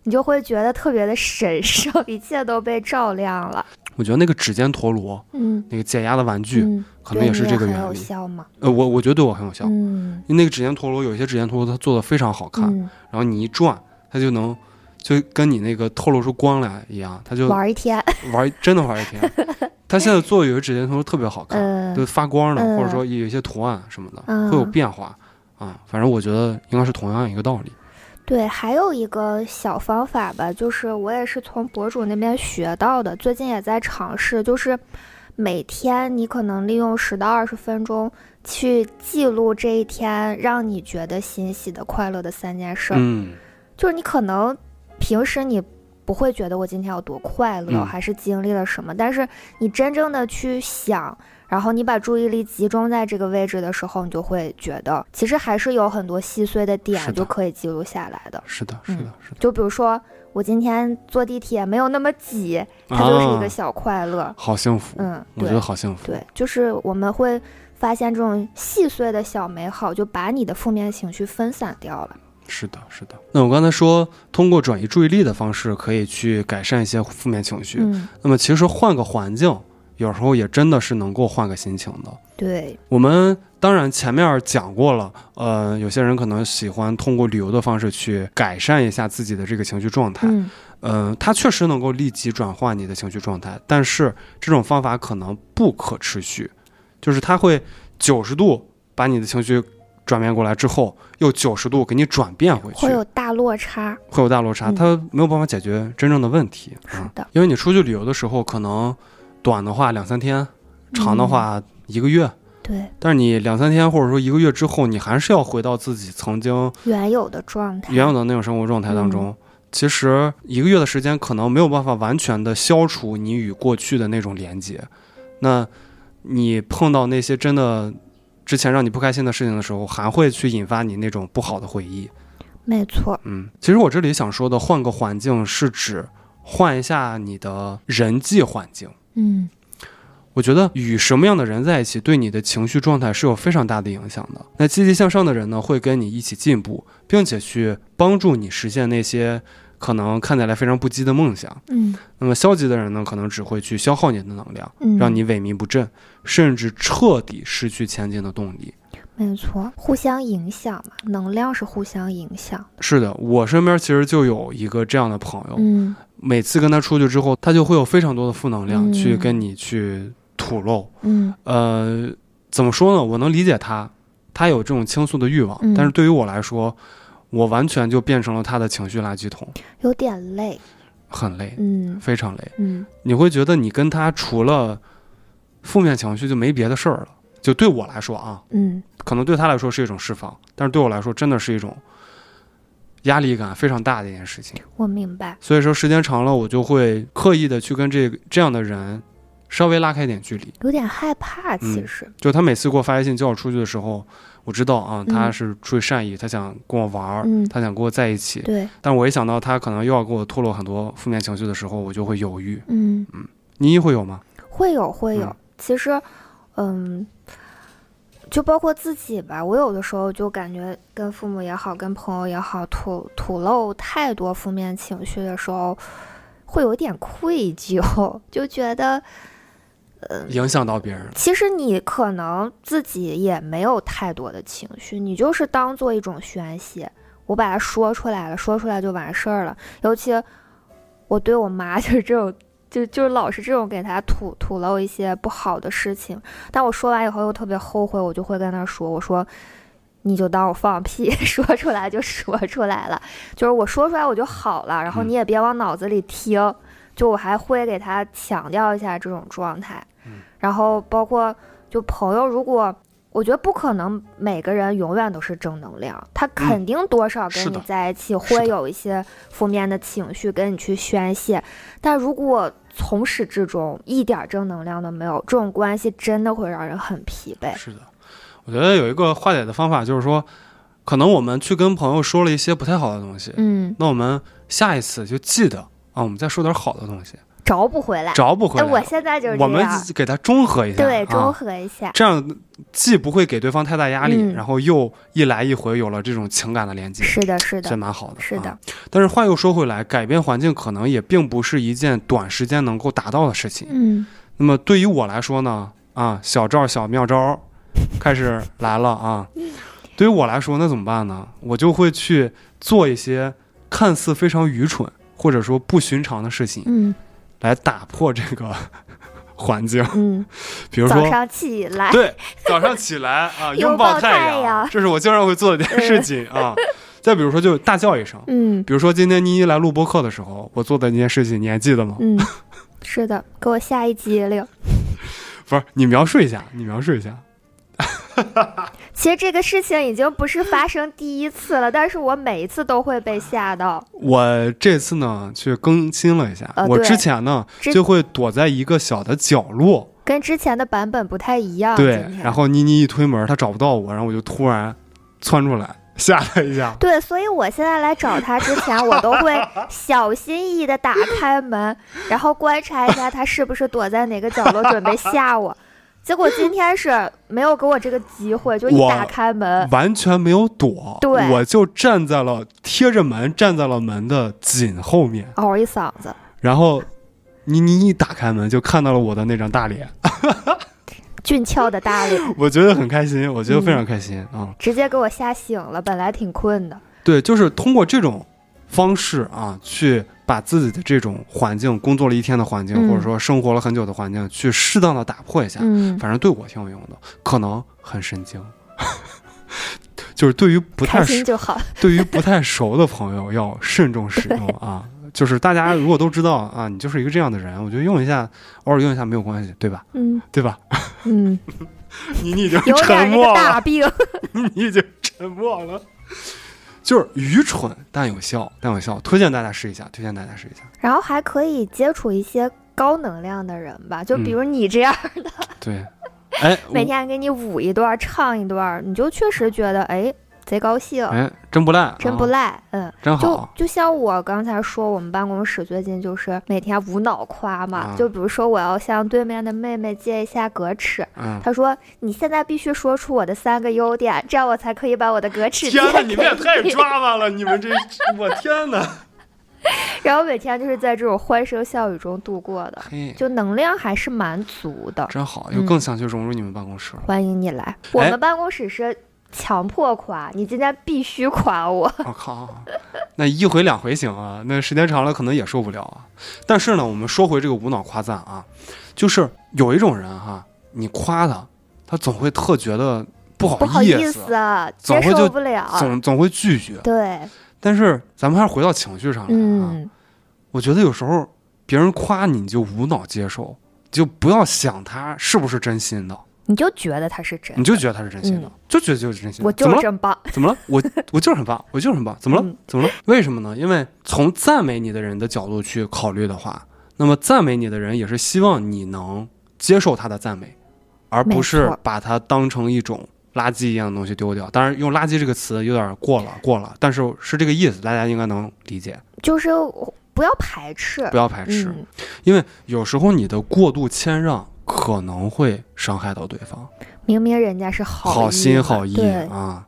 你就会觉得特别的神圣，一切都被照亮了。我觉得那个指尖陀螺，嗯，那个解压的玩具，嗯，可能也是这个原理。效吗？呃，我我觉得对我很有效，嗯因为那个指尖陀螺有一些指尖陀螺它做的非常好看，嗯，然后你一转，它就能就跟你那个透露出光来一样，它就玩一天，玩真的玩一天。它现在做的有些指尖陀螺特别好看，嗯就发光的，嗯或者说有一些图案什么的，嗯会有变化啊。反正我觉得应该是同样一个道理。对，还有一个小方法吧，就是我也是从博主那边学到的，最近也在尝试，就是每天你可能利用十到二十分钟去记录这一天让你觉得欣喜的、快乐的三件事儿。嗯，就是你可能平时你不会觉得我今天有多快乐，嗯还是经历了什么，但是你真正的去想。然后你把注意力集中在这个位置的时候，你就会觉得，其实还是有很多细碎的点就可以记录下来的。是的，是的，是的，就比如说，我今天坐地铁没有那么挤，它就是一个啊小快乐。好幸福，嗯，我觉得好幸福。对，就是我们会发现这种细碎的小美好，就把你的负面情绪分散掉了。是的，是的。那我刚才说，通过转移注意力的方式，可以去改善一些负面情绪。嗯，那么其实换个环境，有时候也真的是能够换个心情的。对，我们当然前面讲过了，呃，有些人可能喜欢通过旅游的方式去改善一下自己的这个情绪状态。嗯，嗯、它确实能够立即转换你的情绪状态，但是这种方法可能不可持续，就是它会九十度把你的情绪转变过来之后，又九十度给你转变回去，会有大落差。会有大落差，嗯它没有办法解决真正的问题。啊是的，因为你出去旅游的时候，可能短的话两三天，长嗯的话一个月。对，但是你两三天或者说一个月之后，你还是要回到自己曾经原有的状态。原有的那种生活状态当嗯中。其实一个月的时间可能没有办法完全的消除你与过去的那种连接。那你碰到那些真的之前让你不开心的事情的时候，还会去引发你那种不好的回忆。没错。嗯，其实我这里想说的换个环境是指换一下你的人际环境。嗯，我觉得与什么样的人在一起，对你的情绪状态是有非常大的影响的。那积极向上的人呢，会跟你一起进步，并且去帮助你实现那些可能看起来非常不羁的梦想。嗯那么消极的人呢，可能只会去消耗你的能量，嗯，让你萎靡不振，甚至彻底失去前进的动力。没错，互相影响嘛，能量是互相影响。是的，我身边其实就有一个这样的朋友，嗯每次跟他出去之后，他就会有非常多的负能量嗯去跟你去吐露。嗯呃，怎么说呢？我能理解他，他有这种倾诉的欲望，嗯但是对于我来说，我完全就变成了他的情绪垃圾桶，有点累。很累，嗯非常累。嗯你会觉得你跟他除了负面情绪就没别的事儿了。就对我来说啊，嗯可能对他来说是一种释放，但是对我来说真的是一种压力感非常大的一件事情。我明白。所以说时间长了，我就会刻意的去跟这个这样的人稍微拉开一点距离。有点害怕，其嗯实。就他每次给我发微信叫我出去的时候，我知道啊，嗯他是出于善意，他想跟我玩儿，嗯他想跟我在一起。对，但我一想到他可能又要给我透露很多负面情绪的时候，我就会犹豫。嗯，妮妮会有吗？会有会有。嗯其实，嗯，就包括自己吧，我有的时候就感觉跟父母也好，跟朋友也好，吐吐露太多负面情绪的时候，会有点愧疚，就觉得。呃影响到别人。其实你可能自己也没有太多的情绪，你就是当做一种宣泄，我把它说出来了，说出来就完事儿了。尤其我对我妈 就是这种，就就是老是这种给他吐吐露一些不好的事情，但我说完以后又特别后悔，我就会跟他说，我说。你就当我放屁，说出来就说出来了，就是我说出来我就好了，然后嗯。你也别往脑子里听，就我还会给他强调一下这种状态，嗯。然后包括就朋友，如果我觉得不可能每个人永远都是正能量，他肯定多少跟你在一起会有一些负面的情绪跟你去宣泄，但如果从始至终一点正能量都没有，这种关系真的会让人很疲惫。是的，我觉得有一个化解的方法，就是说，可能我们去跟朋友说了一些不太好的东西，嗯，那我们下一次就记得啊，我们再说点好的东西，找不回来。哎，找不回来。我现在就是我们，给它中和一下，对，中啊，和一下。这样既不会给对方太大压力，嗯然后又一来一回有了这种情感的连接，是的，是的这，蛮好的。是的啊，但是话又说回来，改变环境可能也并不是一件短时间能够达到的事情。嗯那么对于我来说呢，啊，小赵小妙招开始来了啊。对于我来说，那怎么办呢？我就会去做一些看似非常愚蠢或者说不寻常的事情，嗯来打破这个 环境。嗯，比如说，早上起来，对，早上起来啊，拥 拥抱抱太阳，这是我经常会做的一件事情啊。再比如说，就大叫一声。嗯比如说今天妮妮来录播课的时候，我做的那件事情，你还记得吗？嗯，是的，给我下一激灵。不是，你描述一下，你描述一下。其实这个事情已经不是发生第一次了，但是我每一次都会被吓到。我这次呢去更新了一下，我之前呢就会躲在一个小的角落，跟之前的版本不太一样。对然后妮妮一推门，她找不到我，然后我就突然窜出来，吓了一下。对，所以我现在来找他之前，我都会小心翼翼的打开门，然后观察一下他是不是躲在哪个角落准备吓我。结果今天是没有给我这个机会，就 一打开门，完全没有躲，对。我就站在了贴着门，站在了门的紧后面，嗷一嗓子。然后妮妮一打开门就看到了我的那张大脸，俊俏的大脸，我觉得很开心，我觉得非嗯常开心啊、直接给我吓醒了，本来挺困的。对，就是通过这种方式啊，去把自己的这种环境，工作了一天的环境，嗯或者说生活了很久的环境，去适当的打破一下。嗯，反正对我挺有用的，可能很神经。就是对于不太开心就好。对于不太熟的朋友要慎重使用啊。就是大家如果都知道啊，你就是一个这样的人，我觉得用一下，偶尔用一下没有关系，对吧？嗯对吧？嗯，你 你已经沉默那个大了，病。你已经沉默了。就是愚蠢但有效，但有效，推荐大家试一下，推荐大家试一下。然后还可以接触一些高能量的人吧，就比如你这样的，对，哎，每天给你舞一段、唱一段，你就确实觉得哎贼高兴，哎，真不赖，真不啊，赖。嗯，就真好。就就像我刚才说，我们办公室最近就是每天无脑夸嘛，啊就比如说我要向对面的妹妹借一下格尺，嗯，她说你现在必须说出我的三个优点，这样我才可以把我的格尺借天哪，给你们也太抓马了！你们这，我天哪！然后每天就是在这种欢声笑语中度过的，就能量还是蛮足的。真好，嗯又更想去融入你们办公室了。欢迎你来，我们办公室是强迫夸，你今天必须夸我。我、靠，那一回两回行啊，那时间长了可能也受不了啊。但是呢，我们说回这个无脑夸赞啊，就是有一种人哈，你夸他，他总会特觉得不好不好意意思，啊接总会就受不了。总总会拒绝。对，但是咱们还是回到情绪上来啊，嗯，我觉得有时候别人夸你，你就无脑接受，就不要想他是不是真心的，你就觉得他是真你，就觉得他是真心的，嗯就觉得就是真心的。我？就是真棒。怎么了？我我就是很棒，我就是很棒。怎么了？嗯怎么了？为什么呢？因为从赞美你的人的角度去考虑的话，那么赞美你的人也是希望你能接受他的赞美，而不是把它当成一种垃圾一样的东西丢掉。当然，用“垃圾”这个词有点过了，过了，但是是这个意思，大家应该能理解。就是不要排斥，不要排斥，嗯，因为有时候你的过度谦让可能会伤害到对方。明明人家是好好心好意，啊。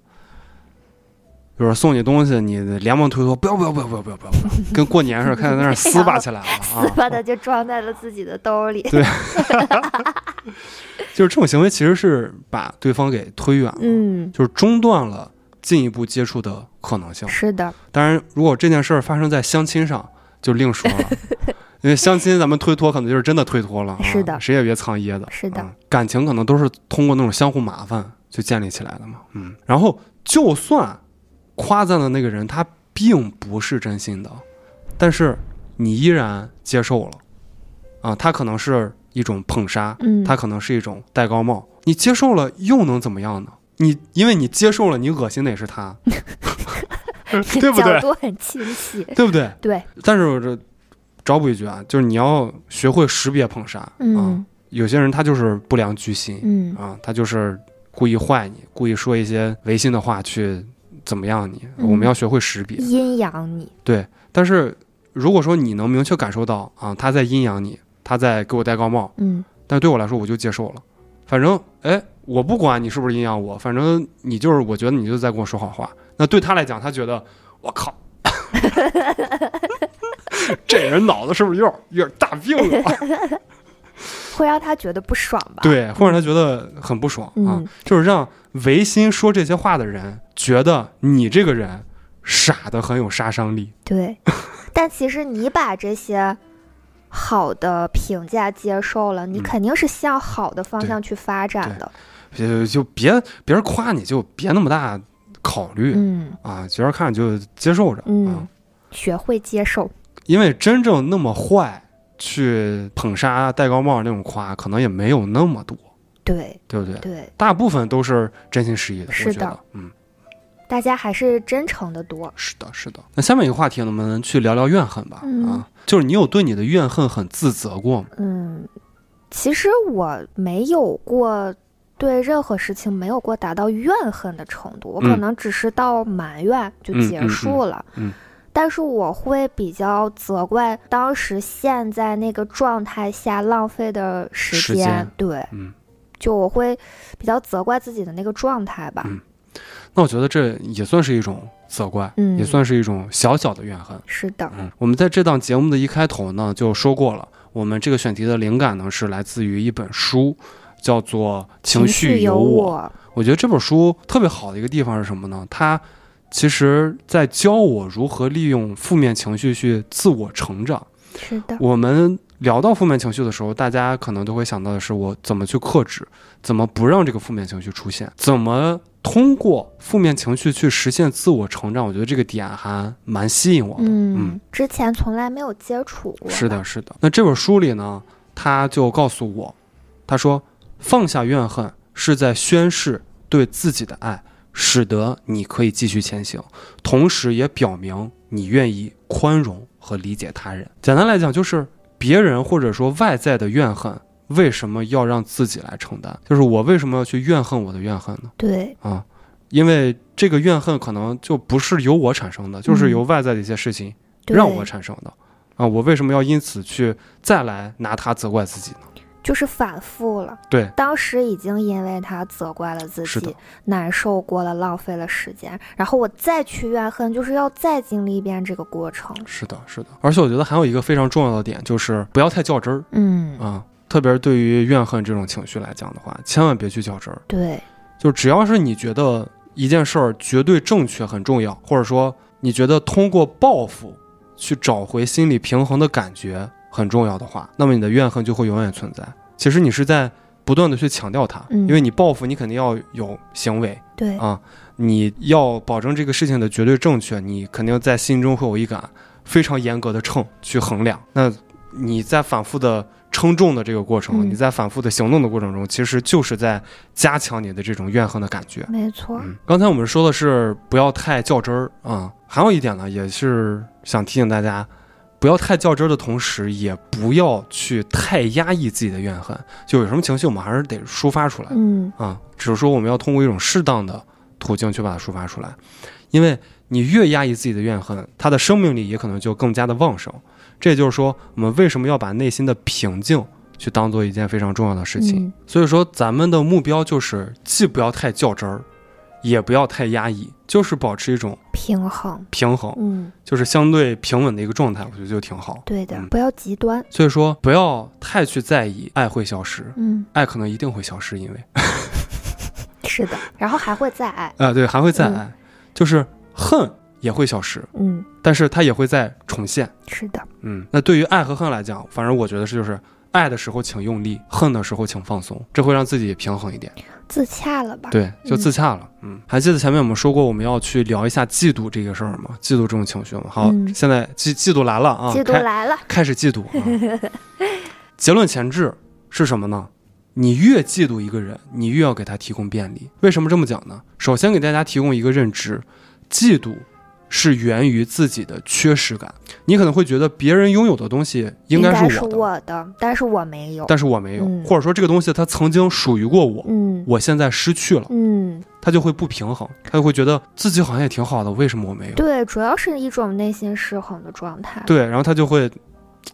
比如说送你东西，你连忙推脱，不要不要不要不要不要不要，跟过年似的，开始在那儿撕巴起来了啊！撕巴的就装在了自己的兜里。对就是这种行为其实是把对方给推远了，嗯，就是中断了进一步接触的可能性。是的，当然，如果这件事儿发生在相亲上，就另说了，因为相亲咱们推脱可能就是真的推脱了、啊，是的谁也别藏掖着，是的啊感情可能都是通过那种相互麻烦就建立起来的嘛，嗯，然后就算夸赞的那个人他并不是真心的，但是你依然接受了，啊，他可能是一种捧杀，嗯，他可能是一种戴高帽，你接受了又能怎么样呢？你因为你接受了，你恶心的也是他，对不对角度很清晰。对不对？对，但是我这找补一句啊，就是你要学会识别捧杀啊嗯。有些人他就是不良居心嗯啊，他就是故意坏你，故意说一些违心的话去怎么样你。嗯我们要学会识别。阴阳你，对，但是如果说你能明确感受到啊，他在阴阳你，他在给我戴高帽，嗯，但对我来说我就接受了。反正哎，我不管你是不是阴阳我，反正你就是我觉得你就在跟我说好话。那对他来讲，他觉得我靠，这人脑子是不是有点有点大病啊？会让他觉得不爽吧？，对，会让他觉得很不爽啊嗯，就是让违心说这些话的人觉得你这个人傻的很有杀伤力。对。但其实你把这些好的评价接受了，你嗯肯定是向好的方向去发展的。就就别别人夸你就别那么大考虑、嗯啊，觉着看就接受着、啊嗯，，学会接受。因为真正那么坏去捧杀戴高帽那种夸，可能也没有那么多，对对不对？对，大部分都是真心实意的，是的嗯，大家还是真诚的多。是的，是的。那下面一个话题，能不能去聊聊怨恨吧，嗯啊，就是你有对你的怨恨很自责过吗？嗯，其实我没有过对任何事情没有过达到怨恨的程度，我可嗯能只是到埋怨就结束了。嗯但是我会比较责怪当时陷在那个状态下浪费的时时间对，嗯，就我会比较责怪自己的那个状态吧。嗯那我觉得这也算是一种责怪，嗯也算是一种小小的怨恨。是的，嗯，我们在这档节目的一开头呢就说过了，我们这个选题的灵感呢是来自于一本书，叫做《情绪有。我，我觉得这本书特别好的一个地方是什么呢？它其实在教我如何利用负面情绪去自我成长。是的，我们聊到负面情绪的时候，大家可能都会想到的是我怎么去克制，怎么不让这个负面情绪出现，怎么通过负面情绪去实现自我成长。我觉得这个点还蛮吸引我的。嗯，之前从来没有接触过。是的，，是的。那这本书里呢，他就告诉我，他说放下怨恨是在宣示对自己的爱，使得你可以继续前行，同时也表明你愿意宽容和理解他人。简单来讲，就是别人或者说外在的怨恨，为什么要让自己来承担？就是我为什么要去怨恨我的怨恨呢？对，啊，因为这个怨恨可能就不是由我产生的，就是嗯由外在的一些事情让我产生的。啊，我为什么要因此去再来拿它责怪自己呢？就是反复了。对，当时已经因为他责怪了自己，难受过了，浪费了时间，然后我再去怨恨，就是要再经历一遍这个过程。是的，是的。而且我觉得还有一个非常重要的点，就是不要太较真儿嗯，啊。特别是对于怨恨这种情绪来讲的话，千万别去较真儿。对，就只要是你觉得一件事儿绝对正确很重要，或者说你觉得通过报复去找回心理平衡的感觉很重要的话，那么你的怨恨就会永远存在。其实你是在不断的去强调它，嗯因为你报复，你肯定要有行为对，啊，你要保证这个事情的绝对正确，你肯定在心中会有一杆非常严格的秤去衡量。那你在反复的称重的这个过程，嗯你在反复的行动的过程中，其实就是在加强你的这种怨恨的感觉。没错。嗯，刚才我们说的是不要太较真儿啊、还有一点呢，也是想提醒大家，不要太较真儿的同时，也不要去太压抑自己的怨恨。就有什么情绪，我们还是得抒发出来嗯啊。只是说我们要通过一种适当的途径去把它抒发出来，因为你越压抑自己的怨恨，它的生命力也可能就更加的旺盛。这也就是说，我们为什么要把内心的平静去当做一件非常重要的事情。嗯所以说，咱们的目标就是既不要太较真儿，也不要太压抑，就是保持一种平衡，平衡，嗯，就是相对平稳的一个状态，我觉得就挺好。对的，嗯。不要极端，所以说，不要太去在意爱会消失，嗯，爱可能一定会消失，因为。是的，然后还会再爱，啊、对，还会再嗯。爱，就是恨也会消失，嗯，但是它也会再重现。是的，嗯，那对于爱和恨来讲，反正我觉得是就是爱的时候请用力，恨的时候请放松，这会让自己平衡一点。自洽了吧？，对，就自洽了。嗯，还记得前面我们说过我们要去聊一下嫉妒这个事儿吗？嫉妒这种情绪吗？好，嗯现在嫉嫉妒来了啊，嫉妒来了，开始嫉妒、啊。结论前置是什么呢？你越嫉妒一个人，你越要给他提供便利。为什么这么讲呢？首先给大家提供一个认知，嫉妒是源于自己的缺失感。你可能会觉得别人拥有的东西应该该是是我的，我的，但是我没有，但是我没有，嗯。或者说这个东西它曾经属于过我，嗯。我现在失去了，嗯，他就会不平衡，他就会觉得自己好像也挺好的，为什么我没有？对，主要是一种内心失衡的状态，，对，然后他就会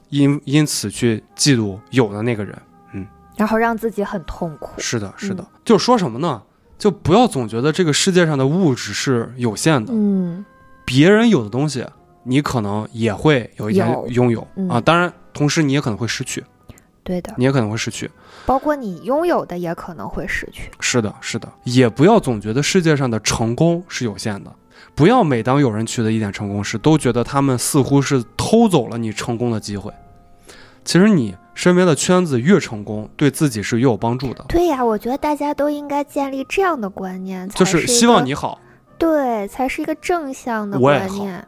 因因此去嫉妒有的那个人。嗯。然后让自己很痛苦，是的，是的，嗯就说什么呢？就不要总觉得这个世界上的物质是有限的，嗯别人有的东西，你可能也会有一天拥有嗯啊。当然，同时你也可能会失去，对的，你也可能会失去。包括你拥有的也可能会失去，是的，是的，也不要总觉得世界上的成功是有限的。不要每当有人取得一点成功时，都觉得他们似乎是偷走了你成功的机会。其实你身边的圈子越成功，对自己是越有帮助的，对呀，我觉得大家都应该建立这样的观念，就是希望你好。对，才是一个正向的观念。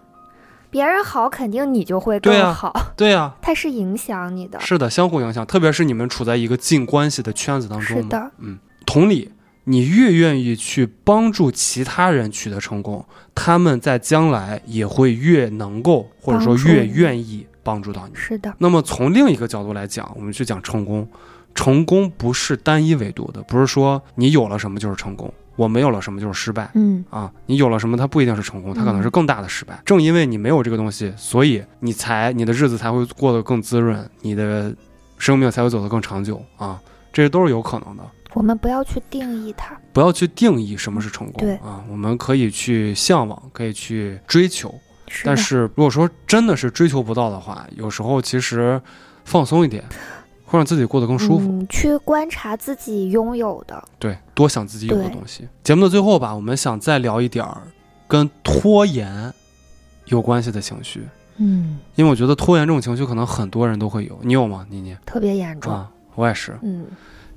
别人好，肯定你就会更好，对呀、它是影响你的。是的，相互影响，特别是你们处在一个近关系的圈子当中是的，嗯，同理，你越愿意去帮助其他人取得成功，他们在将来也会越能够，或者说越愿意帮助到你。是的，那么从另一个角度来讲，我们去讲成功，成功不是单一维度的，不是说你有了什么就是成功，我没有了什么就是失败。嗯，啊，你有了什么，它不一定是成功，它可能是更大的失败。正因为你没有这个东西，所以你才你的日子才会过得更滋润，你的生命才会走得更长久啊，这些都是有可能的。我们不要去定义它。不要去定义什么是成功对啊，我们可以去向往，可以去追求，是，但是如果说真的是追求不到的话，有时候其实放松一点，会让自己过得更舒服。嗯，去观察自己拥有的。对，多想自己有的东西。节目的最后吧，我们想再聊一点儿跟拖延有关系的情绪，嗯，因为我觉得拖延这种情绪可能很多人都会有。你有吗？妮妮？特别严重。啊，我也是。嗯，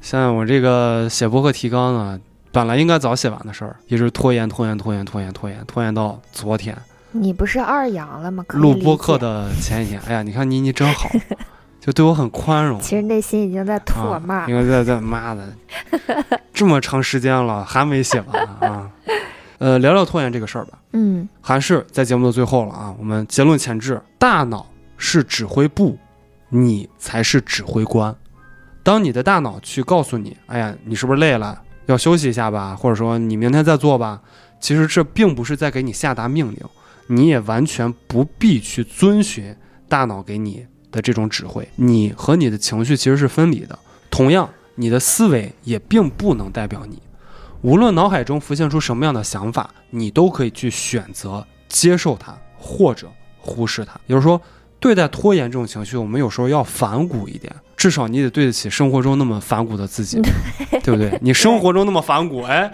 像我这个写博客提纲呢，本来应该早写完的事儿，一直拖延、拖延、拖延、拖延、拖延，拖延到昨天你不是二阳了吗？录，播课的前一天。哎呀，你看妮妮真好，就对我很宽容。其实内心已经在唾啊骂。应该在在骂的，这么长时间了还没写完啊！呃，聊聊拖延这个事儿吧。嗯还是在节目的最后了啊，我们结论前置：大脑是指挥部，你才是指挥官。当你的大脑去告诉你，哎呀，你是不是累了，要休息一下吧，或者说你明天再做吧，其实这并不是在给你下达命令，你也完全不必去遵循大脑给你的这种指挥。你和你的情绪其实是分离的，同样，你的思维也并不能代表你。无论脑海中浮现出什么样的想法，你都可以去选择接受它，或者忽视它。也就是说，对待拖延这种情绪，我们有时候要反骨一点，至少你得对得起生活中那么反骨的自己，对不对？你生活中那么反骨，哎，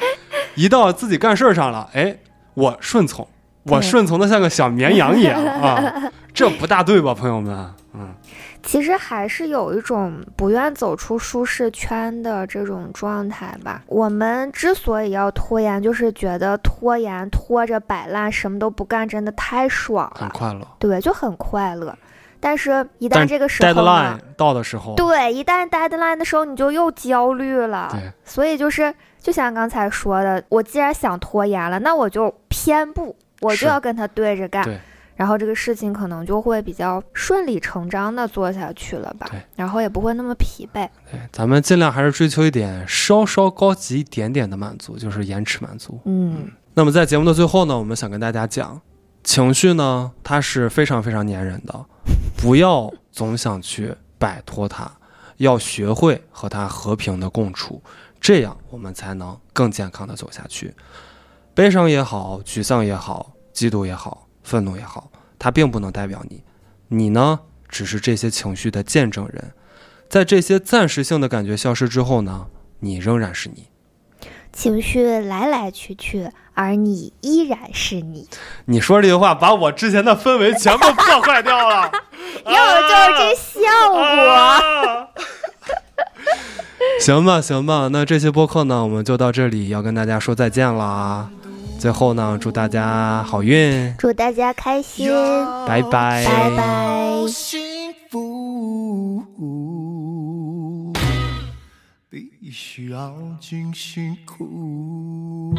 一到自己干事儿上了，哎，我顺从，我顺从的像个小绵羊一样 啊，这不大对吧，朋友们？嗯，其实还是有一种不愿走出舒适圈的这种状态吧。我们之所以要拖延，就是觉得拖延拖着摆烂，什么都不干，真的太爽了，很快乐。对，就很快乐。但是，一旦这个时候 deadline，到的时候，对，一旦 deadline 的时候，你就又焦虑了。对所以就是，就像刚才说的，我既然想拖延了，那我就偏不，我就要跟他对着干。然后这个事情可能就会比较顺理成章的做下去了吧，然后也不会那么疲惫。对，咱们尽量还是追求一点稍稍高级一点点的满足，就是延迟满足。嗯那么在节目的最后呢，我们想跟大家讲，情绪呢，它是非常非常粘人的，不要总想去摆脱它，要学会和它和平的共处，这样我们才能更健康的走下去。悲伤也好，沮丧也好，嫉妒也好，愤怒也好，它并不能代表你，你呢，只是这些情绪的见证人。在这些暂时性的感觉消失之后呢，你仍然是你。情绪来来去去，而你依然是你。你说这句话，把我之前的氛围全部破坏掉了。要的就是这效果。啊行吧，行吧，那这期播客呢，我们就到这里，要跟大家说再见啦。最后呢，祝大家好运，祝大家开心，拜拜，拜拜。幸福必须要尽辛苦。